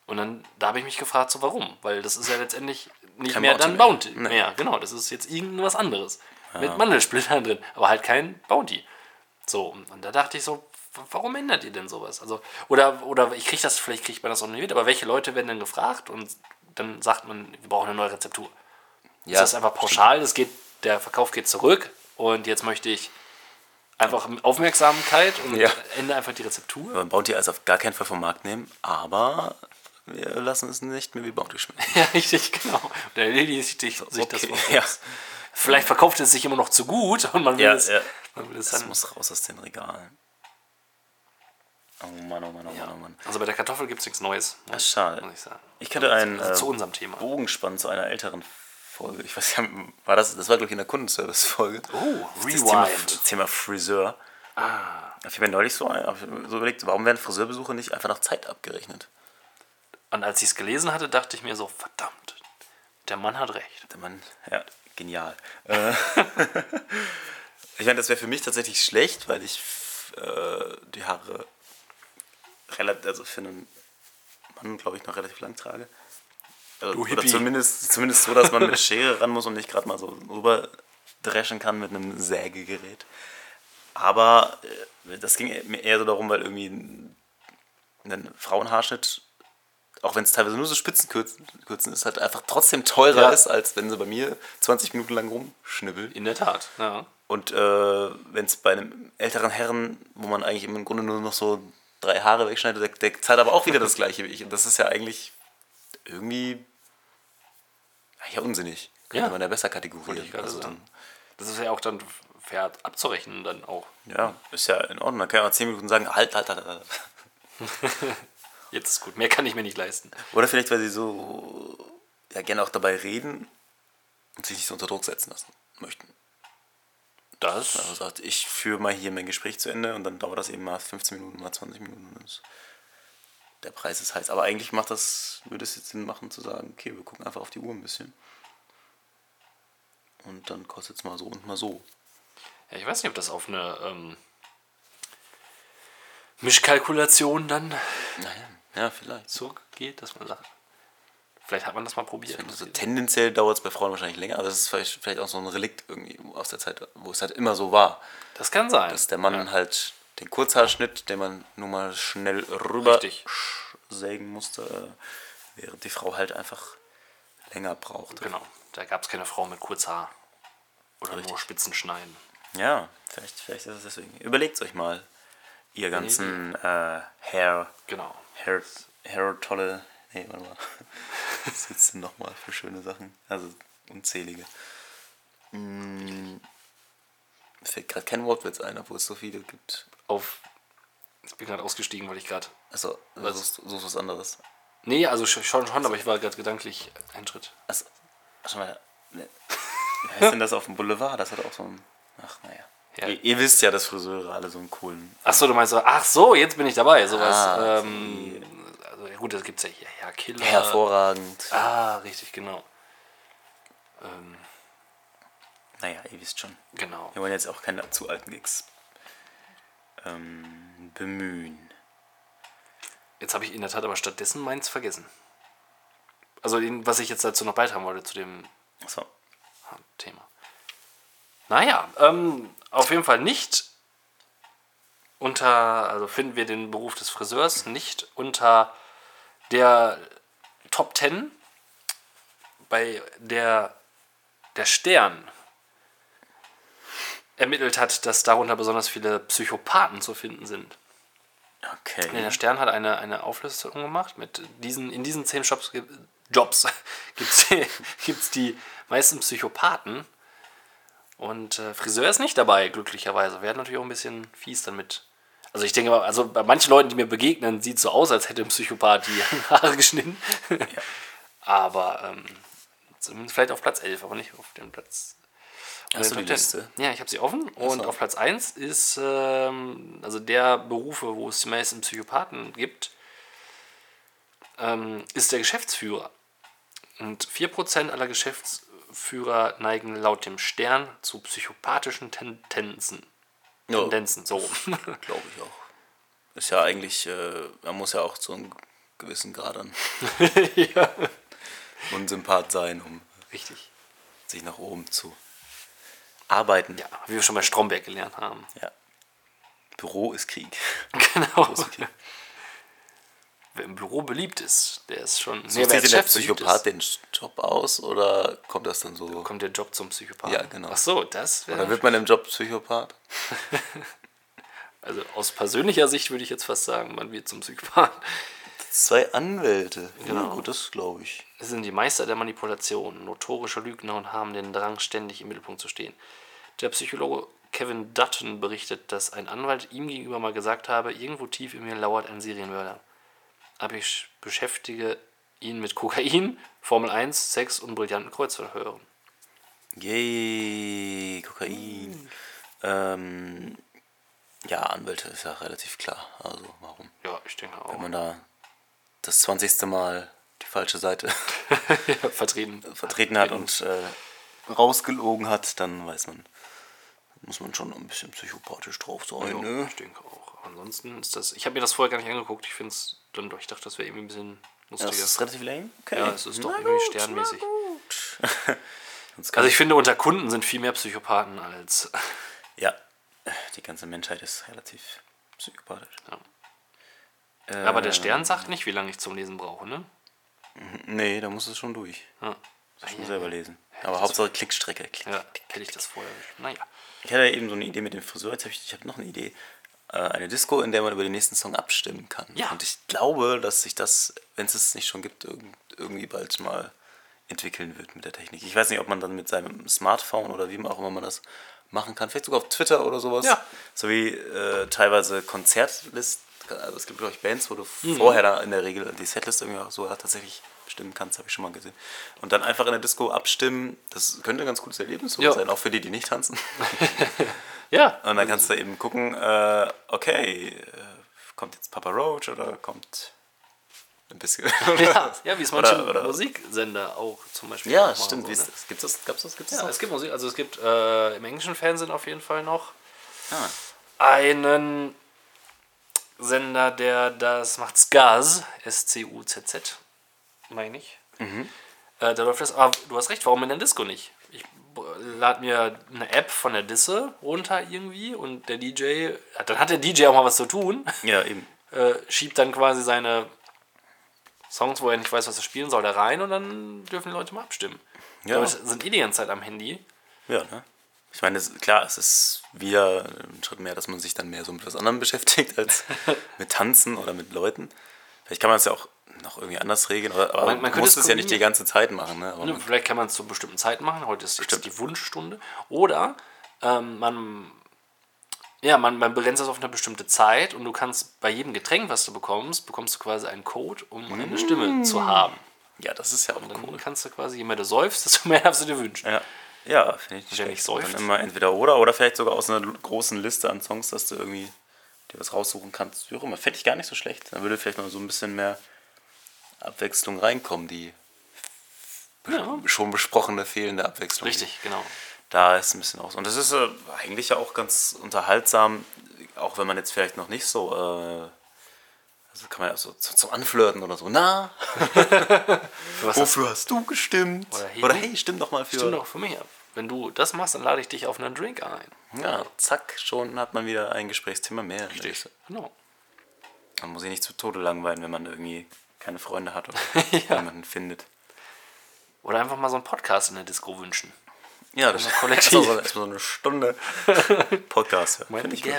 Speaker 4: Und dann, da habe ich mich gefragt, so warum? Weil das ist ja letztendlich nicht
Speaker 3: Kein
Speaker 4: mehr
Speaker 3: Bounty
Speaker 4: dann
Speaker 3: mehr.
Speaker 4: Bounty
Speaker 3: Nee.
Speaker 4: mehr. Genau, das ist jetzt irgendwas anderes. Mit Mandelsplittern drin, aber halt kein Bounty. So, und da dachte ich so, warum ändert ihr denn sowas? Also, oder, oder ich kriege das, vielleicht kriegt man das auch nicht mit, aber welche Leute werden dann gefragt und dann sagt man, wir brauchen eine neue Rezeptur.
Speaker 3: Ja,
Speaker 4: ist das einfach pauschal, das geht, der Verkauf geht zurück und jetzt möchte ich einfach Aufmerksamkeit und
Speaker 3: Ja.
Speaker 4: ändere einfach die Rezeptur.
Speaker 3: Wollen Bounty Eis auf gar keinen Fall vom Markt nehmen, aber wir lassen es nicht mehr wie Bounty schmecken.
Speaker 4: Ja, richtig, genau. Der Lilly sich, sich das
Speaker 3: Okay,
Speaker 4: vor.
Speaker 3: ja.
Speaker 4: Vielleicht verkauft es sich immer noch zu gut und man will,
Speaker 3: Ja,
Speaker 4: es,
Speaker 3: ja.
Speaker 4: Man will es
Speaker 3: Das
Speaker 4: dann.
Speaker 3: muss raus aus den Regalen. Oh Mann, oh Mann, oh Mann, oh Mann.
Speaker 4: Also bei der Kartoffel gibt es nichts Neues.
Speaker 3: Das ist schade.
Speaker 4: Muss ich sagen.
Speaker 3: Ich kannte einen
Speaker 4: Also zu
Speaker 3: äh,
Speaker 4: unserem Thema.
Speaker 3: Bogen zu einer älteren Folge. Ich weiß nicht, war das, das war glaube ich in der Kundenservice-Folge.
Speaker 4: Oh,
Speaker 3: Das Thema,
Speaker 4: Rewind.
Speaker 3: Thema Friseur. Ah. Ich habe mir neulich so, so überlegt, warum werden Friseurbesuche nicht einfach nach Zeit abgerechnet?
Speaker 4: Und als ich es gelesen hatte, dachte ich mir so, verdammt, der Mann hat recht.
Speaker 3: Der Mann, ja, genial. Äh, ich meine, das wäre für mich tatsächlich schlecht, weil ich äh, die Haare relativ, also für einen Mann, glaube ich, noch relativ lang trage.
Speaker 4: Du
Speaker 3: oder
Speaker 4: Hippie.
Speaker 3: zumindest, zumindest so, dass man mit Schere ran muss und nicht gerade mal so rüber dreschen kann mit einem Sägegerät. Aber äh, das ging mir eher so darum, weil irgendwie ein, Frauenhaarschnitt, auch wenn es teilweise nur so Spitzenkürzen kürzen ist, halt einfach trotzdem teurer
Speaker 4: Ja.
Speaker 3: ist, als wenn sie bei mir 20 Minuten lang rumschnibbelt.
Speaker 4: In der Tat, ja.
Speaker 3: Und äh, wenn es bei einem älteren Herren, wo man eigentlich im Grunde nur noch so drei Haare wegschneidet, der, der zahlt aber auch wieder das gleiche wie ich. Und das ist ja eigentlich irgendwie ja, unsinnig. Könnte
Speaker 4: Ja.
Speaker 3: man ja besser kategorieren. Also dann,
Speaker 4: Das ist ja auch dann fair abzurechnen dann auch.
Speaker 3: ja, ist ja in Ordnung. Dann kann man 10 Minuten sagen, halt, halt, halt, halt.
Speaker 4: Jetzt ist gut, mehr kann ich mir nicht leisten.
Speaker 3: Oder vielleicht, weil sie so ja gerne auch dabei reden und sich nicht so unter Druck setzen lassen möchten.
Speaker 4: Das.
Speaker 3: Also sagt, ich führe mal hier mein Gespräch zu Ende und dann dauert das eben mal 15 Minuten, mal 20 Minuten. Und der Preis ist heiß. Aber eigentlich macht das, würde es jetzt Sinn machen zu sagen, okay, wir gucken einfach auf die Uhr ein bisschen. Und dann kostet es mal so und mal so.
Speaker 4: Ja, ich weiß nicht, ob das auf eine ähm, Mischkalkulation dann
Speaker 3: Naja, ja, vielleicht.
Speaker 4: zurückgeht, dass man sagt, vielleicht hat man das mal probiert.
Speaker 3: Also tendenziell dauert es bei Frauen wahrscheinlich länger, aber das ist vielleicht, vielleicht auch so ein Relikt irgendwie aus der Zeit, wo es halt immer so war.
Speaker 4: Das kann sein.
Speaker 3: Dass der Mann halt den Kurzhaarschnitt, den man nur mal schnell rüber
Speaker 4: Richtig.
Speaker 3: sägen musste, äh, während die Frau halt einfach länger brauchte.
Speaker 4: Genau. Da gab es keine Frau mit Kurzhaar. Oder nur
Speaker 3: Richtig.
Speaker 4: Spitzen schneiden.
Speaker 3: Ja, vielleicht, vielleicht ist es deswegen. Überlegt euch mal, ihr ganzen äh, Hair,
Speaker 4: Genau.
Speaker 3: Hair, Hair tolle, nee, warte mal, was gibt's denn nochmal für schöne Sachen? Also unzählige. Mm, Mir fällt gerade kein Wortwitz ein, obwohl es so viele gibt.
Speaker 4: Auf. Ich bin gerade ausgestiegen, weil ich gerade.
Speaker 3: Also,
Speaker 4: Was?
Speaker 3: so ist was anderes.
Speaker 4: Nee, also sch- schon, schon, aber ich war gerade gedanklich einen Schritt.
Speaker 3: Also, schon mal, ne, wie heißt denn das auf dem Boulevard? Das hat auch so ein, ach naja.
Speaker 4: Ja.
Speaker 3: Ihr, ihr wisst ja, dass Friseure alle so einen coolen
Speaker 4: Ach so, du meinst so, ach so, jetzt bin ich dabei. Sowas.
Speaker 3: Ah,
Speaker 4: ähm, also, ja, gut, das gibt es ja hier. Ja, Killer.
Speaker 3: hervorragend.
Speaker 4: Ah, richtig, genau. Ähm,
Speaker 3: Naja, ihr wisst schon.
Speaker 4: genau.
Speaker 3: Wir wollen jetzt auch keine zu alten Gigs ähm, bemühen.
Speaker 4: Jetzt habe ich in der Tat aber stattdessen meins vergessen. Also, was ich jetzt dazu noch beitragen wollte, zu dem
Speaker 3: So.
Speaker 4: Thema. Naja, ähm, auf jeden Fall nicht unter, also finden wir den Beruf des Friseurs nicht unter der Top 10, bei der der Stern ermittelt hat, dass darunter besonders viele Psychopathen zu finden sind.
Speaker 3: Okay.
Speaker 4: der Stern hat eine, eine Auflistung gemacht. Mit diesen, in diesen zehn Jobs, Jobs gibt es die meisten Psychopathen. Und äh, Friseur ist nicht dabei, glücklicherweise. Wäre natürlich auch ein bisschen fies damit. Also ich denke mal, also bei manchen Leuten, die mir begegnen, sieht es so aus, als hätte ein Psychopath die Haare geschnitten. Aber ähm, zumindest vielleicht auf Platz 11, aber nicht auf dem Platz.
Speaker 3: Hast du die
Speaker 4: 10.
Speaker 3: Liste?
Speaker 4: Ja, ich habe sie offen. Und
Speaker 3: so.
Speaker 4: auf Platz 1 ist ähm, also der Berufe, wo es die meisten Psychopathen gibt, ähm, ist der Geschäftsführer. Und 4% aller Geschäftsführer neigen laut dem Stern zu psychopathischen Tendenzen.
Speaker 3: Ja,
Speaker 4: Tendenzen, so.
Speaker 3: glaube ich auch. Ist ja eigentlich, äh, man muss ja auch zu einem gewissen Grad an
Speaker 4: ja.
Speaker 3: Unsympath sein, um
Speaker 4: Richtig.
Speaker 3: sich nach oben zu arbeiten.
Speaker 4: Ja, wie wir schon bei Stromberg gelernt haben.
Speaker 3: Ja. Büro ist Krieg.
Speaker 4: Genau. Wer im Büro beliebt ist, der ist schon. Wer
Speaker 3: sich
Speaker 4: als
Speaker 3: denn der Psychopath den Job aus oder kommt das dann so?
Speaker 4: kommt der Job zum Psychopathen.
Speaker 3: Ja, genau.
Speaker 4: Ach so, das
Speaker 3: Oder
Speaker 4: wäre.
Speaker 3: wird man im Job Psychopath?
Speaker 4: Also aus persönlicher Sicht würde ich jetzt fast sagen, man wird zum Psychopathen.
Speaker 3: Zwei Anwälte.
Speaker 4: Genau.
Speaker 3: Ja, gut, das glaube ich.
Speaker 4: Es sind die Meister der Manipulation, notorische Lügner und haben den Drang, ständig im Mittelpunkt zu stehen. Der Psychologe Kevin Dutton berichtet, dass ein Anwalt ihm gegenüber mal gesagt habe, irgendwo tief in mir lauert ein Serienmörder. Aber ich beschäftige ihn mit Kokain, Formel 1, Sex und brillanten Kreuzverhören.
Speaker 3: Yay, Kokain. Ähm, ja, Anwälte ist ja relativ klar. Also warum?
Speaker 4: Ja, ich denke auch.
Speaker 3: Wenn man da das 20. Mal die falsche Seite
Speaker 4: vertreten.
Speaker 3: vertreten hat und äh, rausgelogen hat, dann weiß man, muss man schon ein bisschen psychopathisch drauf sein.
Speaker 4: Ja,
Speaker 3: Ne?
Speaker 4: ich denke auch. Ansonsten ist das. Ich habe mir das vorher gar nicht angeguckt. Ich finde es dann doch. Ich dachte, das wäre irgendwie ein bisschen
Speaker 3: Das
Speaker 4: lustiger.
Speaker 3: ist relativ lame. Okay.
Speaker 4: Ja, es ist doch
Speaker 3: Na
Speaker 4: irgendwie
Speaker 3: gut,
Speaker 4: sternmäßig.
Speaker 3: Sonst kann
Speaker 4: Also ich finde, unter Kunden sind viel mehr Psychopathen als.
Speaker 3: Ja, die ganze Menschheit ist relativ psychopathisch.
Speaker 4: Ja. Aber der Stern sagt nicht, wie lange ich zum Lesen brauche, ne?
Speaker 3: Nee, da muss es schon durch.
Speaker 4: Ja.
Speaker 3: Das muss selber lesen. Aber Hauptsache Klickstrecke. Klick.
Speaker 4: Ja, hätte ich das vorher. Naja.
Speaker 3: Ich hatte eben so eine Idee mit dem Friseur. Jetzt habe ich, ich habe noch eine Idee. Äh, eine Disco, in der man über den nächsten Song abstimmen kann.
Speaker 4: Ja.
Speaker 3: Und ich glaube, dass sich das, wenn es es nicht schon gibt, irgend- irgendwie bald mal entwickeln wird mit der Technik. Ich weiß nicht, ob man dann mit seinem Smartphone oder wie auch immer man das machen kann. Vielleicht sogar auf Twitter oder sowas.
Speaker 4: Ja.
Speaker 3: So wie äh, teilweise Konzertlist, also es gibt, glaube ich, Bands, wo du
Speaker 4: Mhm.
Speaker 3: vorher da in der Regel die Setlist irgendwie auch so tatsächlich bestimmen kannst, habe ich schon mal gesehen. Und dann einfach in der Disco abstimmen, das könnte ein ganz gutes Erlebnis
Speaker 4: Ja.
Speaker 3: sein, auch für die, die nicht tanzen.
Speaker 4: Ja.
Speaker 3: Und dann kannst du eben gucken, äh, okay, äh, kommt jetzt Papa Roach oder kommt ein bisschen.
Speaker 4: Ja, ja wie es manche
Speaker 3: Oder- oder-
Speaker 4: Musiksender auch zum Beispiel
Speaker 3: ja,
Speaker 4: machen,
Speaker 3: stimmt.
Speaker 4: so, ne?
Speaker 3: das? Gibt's das? Gab's das? Gibt's das
Speaker 4: Ja,
Speaker 3: noch?
Speaker 4: es gibt Musik, also es gibt äh, im englischen Fernsehen auf jeden Fall noch
Speaker 3: Ah.
Speaker 4: einen Sender, der das macht Skaz, S-C-U-Z-Z, meine ich.
Speaker 3: Mhm.
Speaker 4: Äh, da läuft das, aber du hast recht, warum in der Disco nicht? Ich lade mir eine App von der Disse runter irgendwie und der DJ, dann hat der DJ auch mal was zu tun,
Speaker 3: Ja, eben.
Speaker 4: äh, schiebt dann quasi seine Songs, wo er nicht weiß, was er spielen soll, da rein und dann dürfen die Leute mal abstimmen.
Speaker 3: Ja.
Speaker 4: Ja. sind eh die ganze Zeit am Handy.
Speaker 3: Ja, ne? Ich meine, es, klar, es ist wieder ein Schritt mehr, dass man sich dann mehr so mit was anderem beschäftigt als mit Tanzen oder mit Leuten. Vielleicht kann man es ja auch noch irgendwie anders regeln, aber, aber
Speaker 4: Man-
Speaker 3: man, muss
Speaker 4: es
Speaker 3: ja nicht die ganze Zeit machen. Ne?
Speaker 4: Ne, Vielleicht kann man es zu bestimmten Zeiten machen. Heute ist jetzt die Wunschstunde. Oder ähm, man, ja, man, man begrenzt das auf eine bestimmte Zeit und du kannst bei jedem Getränk, was du bekommst, bekommst du quasi einen Code, um eine Stimme zu haben.
Speaker 3: ja, das ist ja auch
Speaker 4: Dann
Speaker 3: cool.
Speaker 4: kannst du quasi, je mehr du säufst, desto mehr darfst du dir wünschen.
Speaker 3: Ja, ja finde ich nicht schlecht.
Speaker 4: säuft.
Speaker 3: Dann immer entweder oder oder vielleicht sogar aus einer großen Liste an Songs, dass du irgendwie dir was raussuchen kannst. Wie auch immer. Fände ich gar nicht so schlecht. Dann würde vielleicht noch so ein bisschen mehr Abwechslung reinkommen, die
Speaker 4: Ja,
Speaker 3: schon besprochene fehlende Abwechslung.
Speaker 4: richtig, genau.
Speaker 3: Da ist ein bisschen aus. Und das ist äh, eigentlich ja auch ganz unterhaltsam, auch wenn man jetzt vielleicht noch nicht so, äh, also kann man ja so zu, zum Anflirten oder so, na, wofür hast du gestimmt?
Speaker 4: Oder hey,
Speaker 3: Oder hey, stimm doch mal für.
Speaker 4: stimmt doch für mich ab. Wenn du das machst, dann lade ich dich auf einen Drink ein.
Speaker 3: Ja, zack, schon hat man wieder ein Gesprächsthema mehr.
Speaker 4: Richtig. Genau.
Speaker 3: Man muss sich nicht zu Tode langweilen, wenn man irgendwie keine Freunde hat oder
Speaker 4: Ja.
Speaker 3: jemanden findet.
Speaker 4: Oder einfach mal so einen Podcast in der Disco wünschen.
Speaker 3: Ja, das ist so eine Stunde Podcast. Finde ich gut.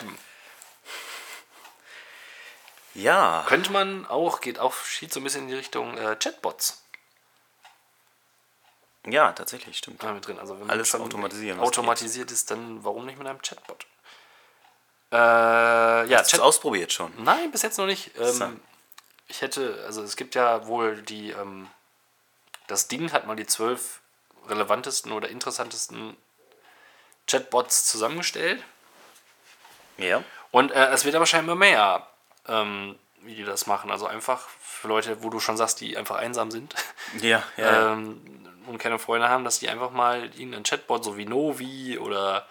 Speaker 3: Ja,
Speaker 4: Könnte man auch, geht auch, schied so ein bisschen in die Richtung äh, Chatbots
Speaker 3: ja, tatsächlich, stimmt.
Speaker 4: da mit drin. Also wenn
Speaker 3: Alles automatisieren,
Speaker 4: automatisiert ist, dann warum nicht mit einem Chatbot? Äh, ja,
Speaker 3: Hast du
Speaker 4: Chat
Speaker 3: ausprobiert schon?
Speaker 4: Nein, bis jetzt noch nicht. Ähm, ich hätte, also es gibt ja wohl die, ähm, das Ding hat mal die zwölf relevantesten oder interessantesten Chatbots zusammengestellt.
Speaker 3: Ja.
Speaker 4: Und äh, es wird aber scheinbar mehr, ähm, wie die das machen. Also einfach für Leute, wo du schon sagst, die einfach einsam sind
Speaker 3: Ja, ja.
Speaker 4: ähm, und keine Freunde haben, dass die einfach mal irgendeinen Chatbot, so wie Novi oder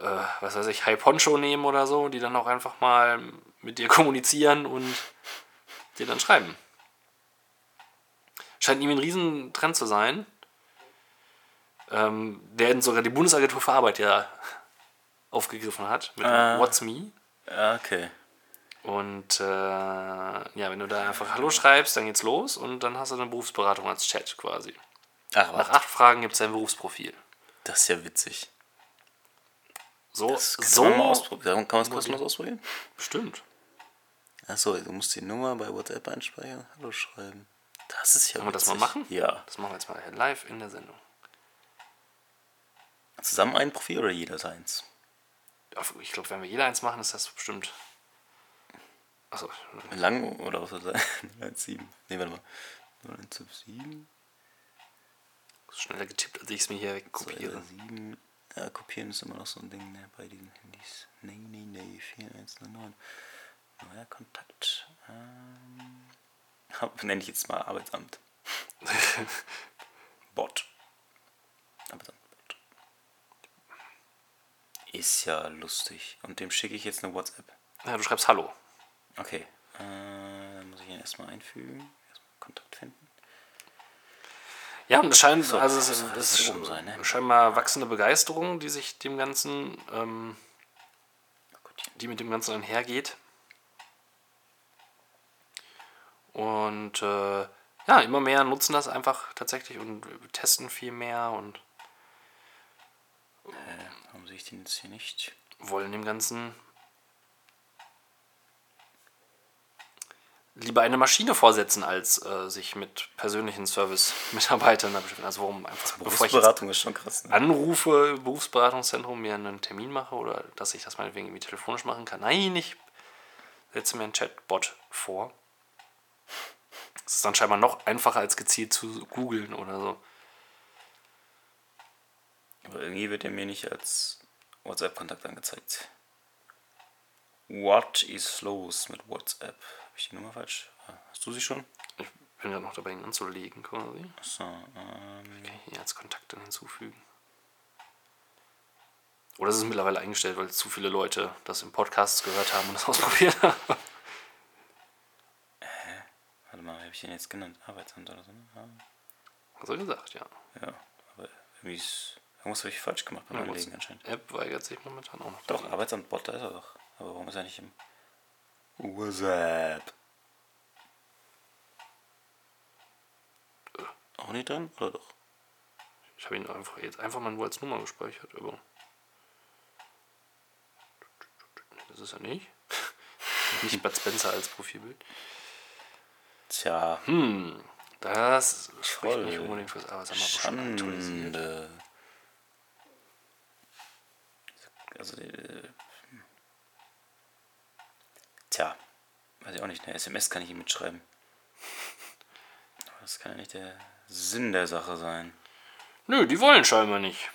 Speaker 4: äh, was weiß ich, High Poncho nehmen oder so, die dann auch einfach mal mit dir kommunizieren und dir dann schreiben. Scheint irgendwie ein Riesentrend zu sein, ähm, der sogar die Bundesagentur für Arbeit ja aufgegriffen hat mit
Speaker 3: Ah.
Speaker 4: What's Me.
Speaker 3: Ja, okay.
Speaker 4: Und äh, ja, wenn du da einfach Hallo schreibst, dann geht's los und dann hast du eine Berufsberatung als Chat quasi.
Speaker 3: Ach,
Speaker 4: Nach acht Fragen gibt es dein Berufsprofil.
Speaker 3: Das ist ja witzig.
Speaker 4: So,
Speaker 3: Das kann
Speaker 4: so
Speaker 3: man mal ausprobieren. Kann man es kostenlos ausprobieren?
Speaker 4: Bestimmt.
Speaker 3: Achso, du musst die Nummer bei WhatsApp einspeichern. Hallo schreiben. Das ist ja
Speaker 4: Wollen wir das mal machen?
Speaker 3: Ja.
Speaker 4: Das machen wir jetzt mal live in der Sendung.
Speaker 3: Zusammen ein Profil oder jeder seins?
Speaker 4: Ich glaube, wenn wir jeder eins machen, ist das bestimmt. Achso,
Speaker 3: Lang oder was soll das sein? 1,7. Nee, warte mal. 1,7.
Speaker 4: schneller getippt, als ich es mir hier wegkopiere.
Speaker 3: 7. Ja, kopieren ist immer noch so ein Ding ne, bei diesen Handys. Nee, nee, nee. 4109. Neuer Kontakt. Ähm, nenne ich jetzt mal Arbeitsamt. Bot. Arbeitsamt. Bot. Ist ja lustig. Und dem schicke ich jetzt eine WhatsApp.
Speaker 4: Ja, du schreibst Hallo.
Speaker 3: Okay. Äh, dann muss ich ihn erstmal einfügen. Erstmal Kontakt finden.
Speaker 4: Ja, und es scheint, also es,
Speaker 3: das soll
Speaker 4: es ist
Speaker 3: sein, ne?
Speaker 4: scheinbar wachsende Begeisterung, die sich dem Ganzen, ähm, die mit dem Ganzen einhergeht. Und äh, ja, immer mehr nutzen das einfach tatsächlich und testen viel mehr und
Speaker 3: warum sehe ich den jetzt hier nicht?
Speaker 4: wollen dem Ganzen lieber eine Maschine vorsetzen, als äh, sich mit persönlichen Service-Mitarbeitern beschäftigen. Also warum einfach, bevor ich
Speaker 3: ist schon krass. Ne?
Speaker 4: anrufe, Berufsberatungszentrum, mir einen Termin mache oder dass ich das meinetwegen irgendwie telefonisch machen kann. Nein, ich setze mir einen Chatbot vor. Das ist dann scheinbar noch einfacher als gezielt zu googeln oder so.
Speaker 3: Aber irgendwie wird er mir nicht als WhatsApp-Kontakt angezeigt. What is los mit WhatsApp? Ich die Nummer falsch? Ah, Hast du sie schon?
Speaker 4: Ich bin ja noch dabei, ihn anzulegen quasi.
Speaker 3: So, ähm,
Speaker 4: Kann ich ihn als Kontakt dann hinzufügen. Oder ist es mittlerweile eingestellt, weil zu viele Leute das im Podcast gehört haben und das ausprobiert haben?
Speaker 3: warte mal, wie habe ich den jetzt genannt? Arbeitsamt oder so? ne?
Speaker 4: Hast du gesagt, ja.
Speaker 3: Ja, aber irgendwie ist, irgendwas habe ich falsch gemacht beim Anlegen anscheinend.
Speaker 4: App weigert sich momentan auch noch.
Speaker 3: Doch, Arbeitsamt Bot, da ist er doch. Aber warum ist er nicht im WhatsApp? Auch nicht drin? Oder doch?
Speaker 4: Ich habe ihn einfach jetzt einfach mal nur als Nummer gespeichert, aber. Das ist er nicht. nicht Bud Spencer als Profilbild.
Speaker 3: Tja,
Speaker 4: Das spricht
Speaker 3: Voll.
Speaker 4: nicht unbedingt fürs aber.
Speaker 3: Schande. Also, äh, tja, weiß ich auch nicht. Eine SMS kann ich ihm mitschreiben. Das kann ja nicht der Sinn der Sache sein.
Speaker 4: Nö, die wollen scheinbar nicht.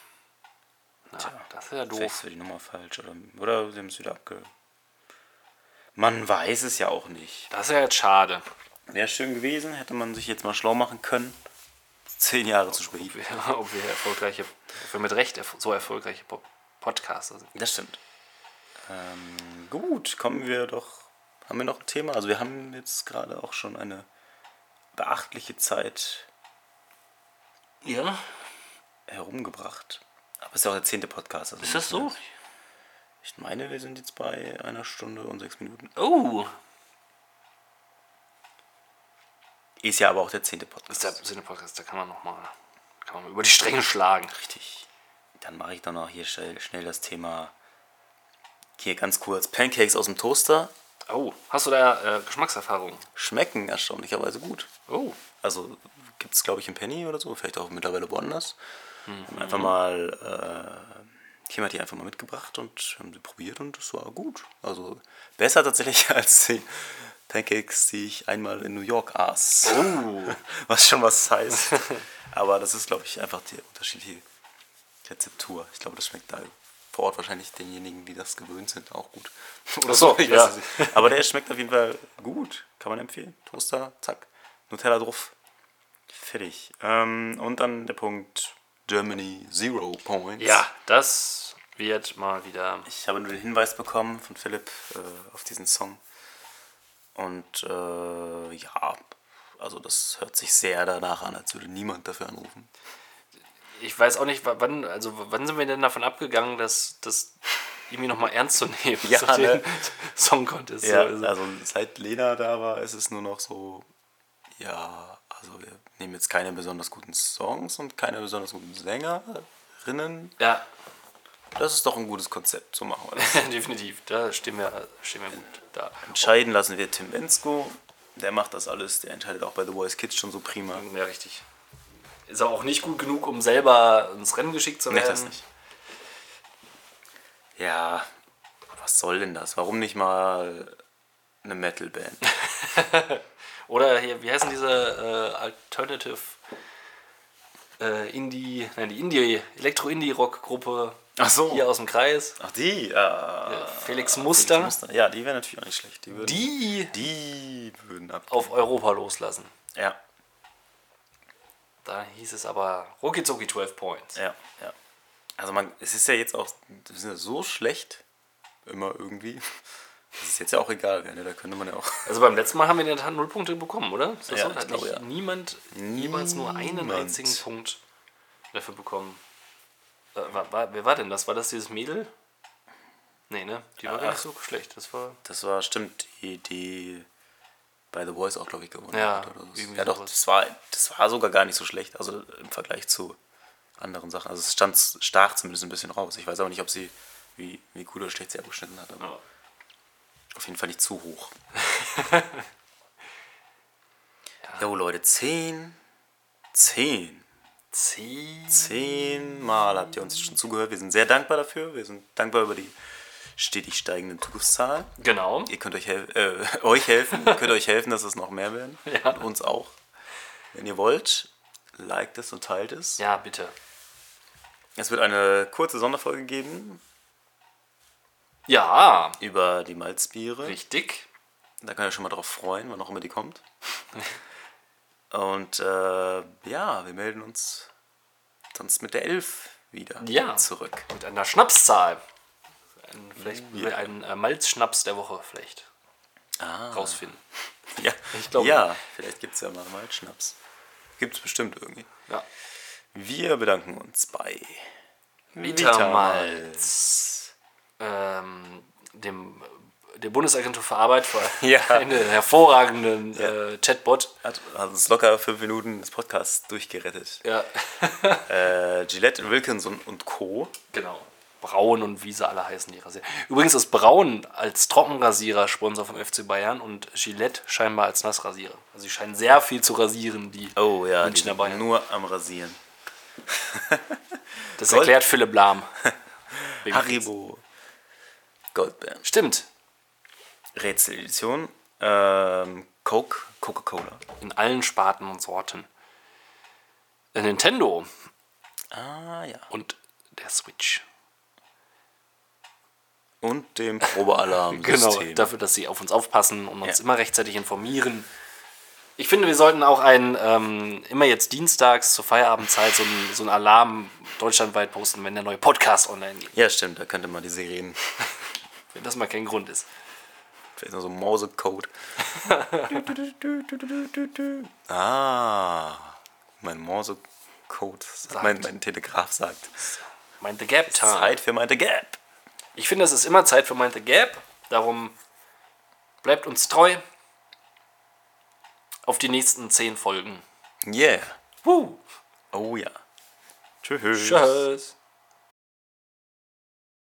Speaker 4: Na, das ist ja
Speaker 3: Vielleicht
Speaker 4: doof.
Speaker 3: ist die Nummer falsch oder, oder sie haben es wieder abge. Man weiß es ja auch nicht.
Speaker 4: Das ist ja jetzt schade.
Speaker 3: Wäre schön gewesen, hätte man sich jetzt mal schlau machen können. Zehn Jahre zu spät.
Speaker 4: Ob wir, ob wir erfolgreiche, ob wir mit Recht erf- so erfolgreiche Po- Podcaster sind.
Speaker 3: Das stimmt. Ähm, gut, kommen wir doch. Haben wir noch ein Thema? Also wir haben jetzt gerade auch schon eine beachtliche Zeit
Speaker 4: Ja?
Speaker 3: herumgebracht. Aber es ist ja auch der zehnte Podcast. Also
Speaker 4: Ist das so?
Speaker 3: Ich meine, wir sind jetzt bei einer Stunde und sechs Minuten.
Speaker 4: Oh!
Speaker 3: Ist ja aber auch der zehnte
Speaker 4: Das
Speaker 3: Podcast.
Speaker 4: ist der Sinne-Podcast, da kann man nochmal kann man über die Stränge schlagen.
Speaker 3: Richtig. Dann mache ich doch noch hier schnell, schnell das Thema. Hier ganz kurz. Pancakes aus dem Toaster
Speaker 4: Oh, hast du da äh, Geschmackserfahrung?
Speaker 3: schmecken erstaunlicherweise gut.
Speaker 4: Oh.
Speaker 3: Also gibt es, glaube ich, im Penny oder so, vielleicht auch mittlerweile woanders.
Speaker 4: Mhm.
Speaker 3: Einfach mal, äh, Kim hat die einfach mal mitgebracht und haben sie probiert und es war gut. Also besser tatsächlich als die Pancakes, die ich einmal in New York aß.
Speaker 4: Oh.
Speaker 3: Was schon was heißt. Aber das ist, glaube ich, einfach die unterschiedliche Rezeptur. Ich glaube, das schmeckt da vor Ort wahrscheinlich denjenigen, die das gewöhnt sind, auch gut. Oder
Speaker 4: so, ja.
Speaker 3: Aber der schmeckt auf jeden Fall gut. Kann man empfehlen. Toaster, zack. Nutella drauf. Fertig. Ähm, und dann der Punkt Germany Zero Points.
Speaker 4: Ja, das wird mal wieder.
Speaker 3: Ich habe nur den Hinweis bekommen von Philipp äh, auf diesen Song. Und äh, ja, also das hört sich sehr danach an, als würde niemand dafür anrufen.
Speaker 4: Ich weiß auch nicht, wa- wann, also wann sind wir denn davon abgegangen, dass das irgendwie nochmal ernst zu nehmen,
Speaker 3: Ja,
Speaker 4: so
Speaker 3: ne?
Speaker 4: Song Contest.
Speaker 3: Ja,
Speaker 4: so, also,
Speaker 3: also seit Lena da war, ist es nur noch so, ja, also wir nehmen jetzt keine besonders guten Songs und keine besonders guten Sängerinnen.
Speaker 4: ja,
Speaker 3: Das ist doch ein gutes Konzept, so machen wir das.
Speaker 4: definitiv. Da stehen wir, stehen wir gut da.
Speaker 3: Entscheiden lassen wir Tim Bensko, der macht das alles, der entscheidet auch bei The Voice Kids schon so prima.
Speaker 4: Ja, richtig. Ist aber auch nicht gut genug, um selber ins Rennen geschickt zu
Speaker 3: Nee,
Speaker 4: werden.
Speaker 3: das nicht. Ja, was soll denn das? Warum nicht mal eine Metalband?
Speaker 4: Oder hier, wie heißen diese äh, Alternative äh, Indie, nein, die Indie, Elektro-Indie-Rock-Gruppe
Speaker 3: Ach so.
Speaker 4: hier aus dem Kreis?
Speaker 3: Ach, die? Äh,
Speaker 4: Felix Muster,
Speaker 3: Felix Muster. Ja, die wäre natürlich auch nicht schlecht. Die würden,
Speaker 4: die
Speaker 3: die würden ab.
Speaker 4: auf Europa loslassen.
Speaker 3: Ja,
Speaker 4: Da hieß es aber Rucki 12 Points.
Speaker 3: ja, ja. Also man, es ist ja jetzt auch das ist ja so schlecht, immer irgendwie. Das ist jetzt ja auch egal, ne? da könnte man ja auch.
Speaker 4: Also beim letzten Mal haben wir in der Tat null Punkte bekommen, oder? Das
Speaker 3: Ja,
Speaker 4: hat
Speaker 3: glaube, ja.
Speaker 4: niemand jemals nur einen
Speaker 3: Niemand.
Speaker 4: einzigen Punkt dafür bekommen. Äh, war, war, wer war denn das? War das dieses Mädel? Nee, ne? Die war gar nicht so schlecht. Das war.
Speaker 3: Das war, stimmt, die, die bei The Voice auch, glaube ich, gewonnen
Speaker 4: Ja,
Speaker 3: hat. Oder so. ja, doch,
Speaker 4: sowas.
Speaker 3: das war, das war sogar gar nicht so schlecht, also im Vergleich zu anderen Sachen. Also es stand stach zumindest ein bisschen raus. Ich weiß aber nicht, ob sie, wie, wie gut oder schlecht sie abgeschnitten hat, aber
Speaker 4: Ja.
Speaker 3: auf jeden Fall nicht zu hoch. Jo, Leute, 10, 10,
Speaker 4: Zehn.
Speaker 3: 10 Mal habt ihr uns schon zugehört. Wir sind sehr dankbar dafür. Wir sind dankbar über die stetig steigenden Zukunftszahlen.
Speaker 4: Genau.
Speaker 3: Ihr könnt euch, hel äh, euch helfen, könnt euch helfen, dass es noch mehr werden.
Speaker 4: Ja.
Speaker 3: Und uns auch. Wenn ihr wollt, liked es und teilt es.
Speaker 4: Ja, bitte.
Speaker 3: Es wird eine kurze Sonderfolge geben
Speaker 4: Ja,
Speaker 3: über die Malzbiere.
Speaker 4: richtig.
Speaker 3: Da könnt ihr schon mal drauf freuen, wann auch immer die kommt. Und äh, ja, wir melden uns sonst mit der Elf wieder
Speaker 4: Ja.
Speaker 3: zurück.
Speaker 4: Mit einer Schnapszahl. Ein, vielleicht ein äh, Malzschnaps der Woche vielleicht
Speaker 3: Ah.
Speaker 4: rausfinden.
Speaker 3: Ja,
Speaker 4: Ich glaube-
Speaker 3: ja vielleicht gibt es ja mal Malzschnaps. Gibt es bestimmt irgendwie.
Speaker 4: Ja.
Speaker 3: Wir bedanken uns bei
Speaker 4: Vitamalz. Ähm, dem, der Bundesagentur für Arbeit für
Speaker 3: Ja.
Speaker 4: einen hervorragenden äh, Chatbot.
Speaker 3: Hat, hat uns locker fünf Minuten des Podcasts durchgerettet.
Speaker 4: Ja,
Speaker 3: Äh, Gillette, Wilkinson und Co.
Speaker 4: genau. Braun und wie sie alle heißen, die Rasierer. Übrigens ist Braun als Trockenrasierer Sponsor vom FC Bayern und Gillette scheinbar als Nassrasierer. Also sie scheinen sehr viel zu rasieren, die
Speaker 3: Oh ja, die
Speaker 4: Münchner
Speaker 3: sind
Speaker 4: Bayern.
Speaker 3: nur am Rasieren.
Speaker 4: Das
Speaker 3: Gold-
Speaker 4: erklärt Philipp Lahm.
Speaker 3: Haribo. Goldbeeren.
Speaker 4: Stimmt.
Speaker 3: Rätseledition. Ähm, Coke, Coca-Cola.
Speaker 4: In allen Sparten und Sorten. Nintendo
Speaker 3: Ah ja.
Speaker 4: und der Switch.
Speaker 3: Und dem Probealarm.
Speaker 4: Genau, dafür, dass sie auf uns aufpassen und uns
Speaker 3: Ja.
Speaker 4: immer rechtzeitig informieren. Ich finde, wir sollten auch ein, ähm, immer jetzt dienstags zur Feierabendzeit so ein, so ein Alarm deutschlandweit posten, wenn der neue Podcast online geht.
Speaker 3: Ja, stimmt, da könnte man die Serien.
Speaker 4: Wenn das mal kein Grund ist.
Speaker 3: Vielleicht noch so Mausecode. ah, mein Mausecode. Mein, mein Telegraph sagt.
Speaker 4: Meint The Gap Time.
Speaker 3: Zeit für meine Gap.
Speaker 4: Ich finde, es ist immer Zeit für Mind the Gap. Darum bleibt uns treu. Auf die nächsten zehn Folgen.
Speaker 3: Yeah.
Speaker 4: Woo.
Speaker 3: Oh ja. Tschüss.
Speaker 4: Tschüss.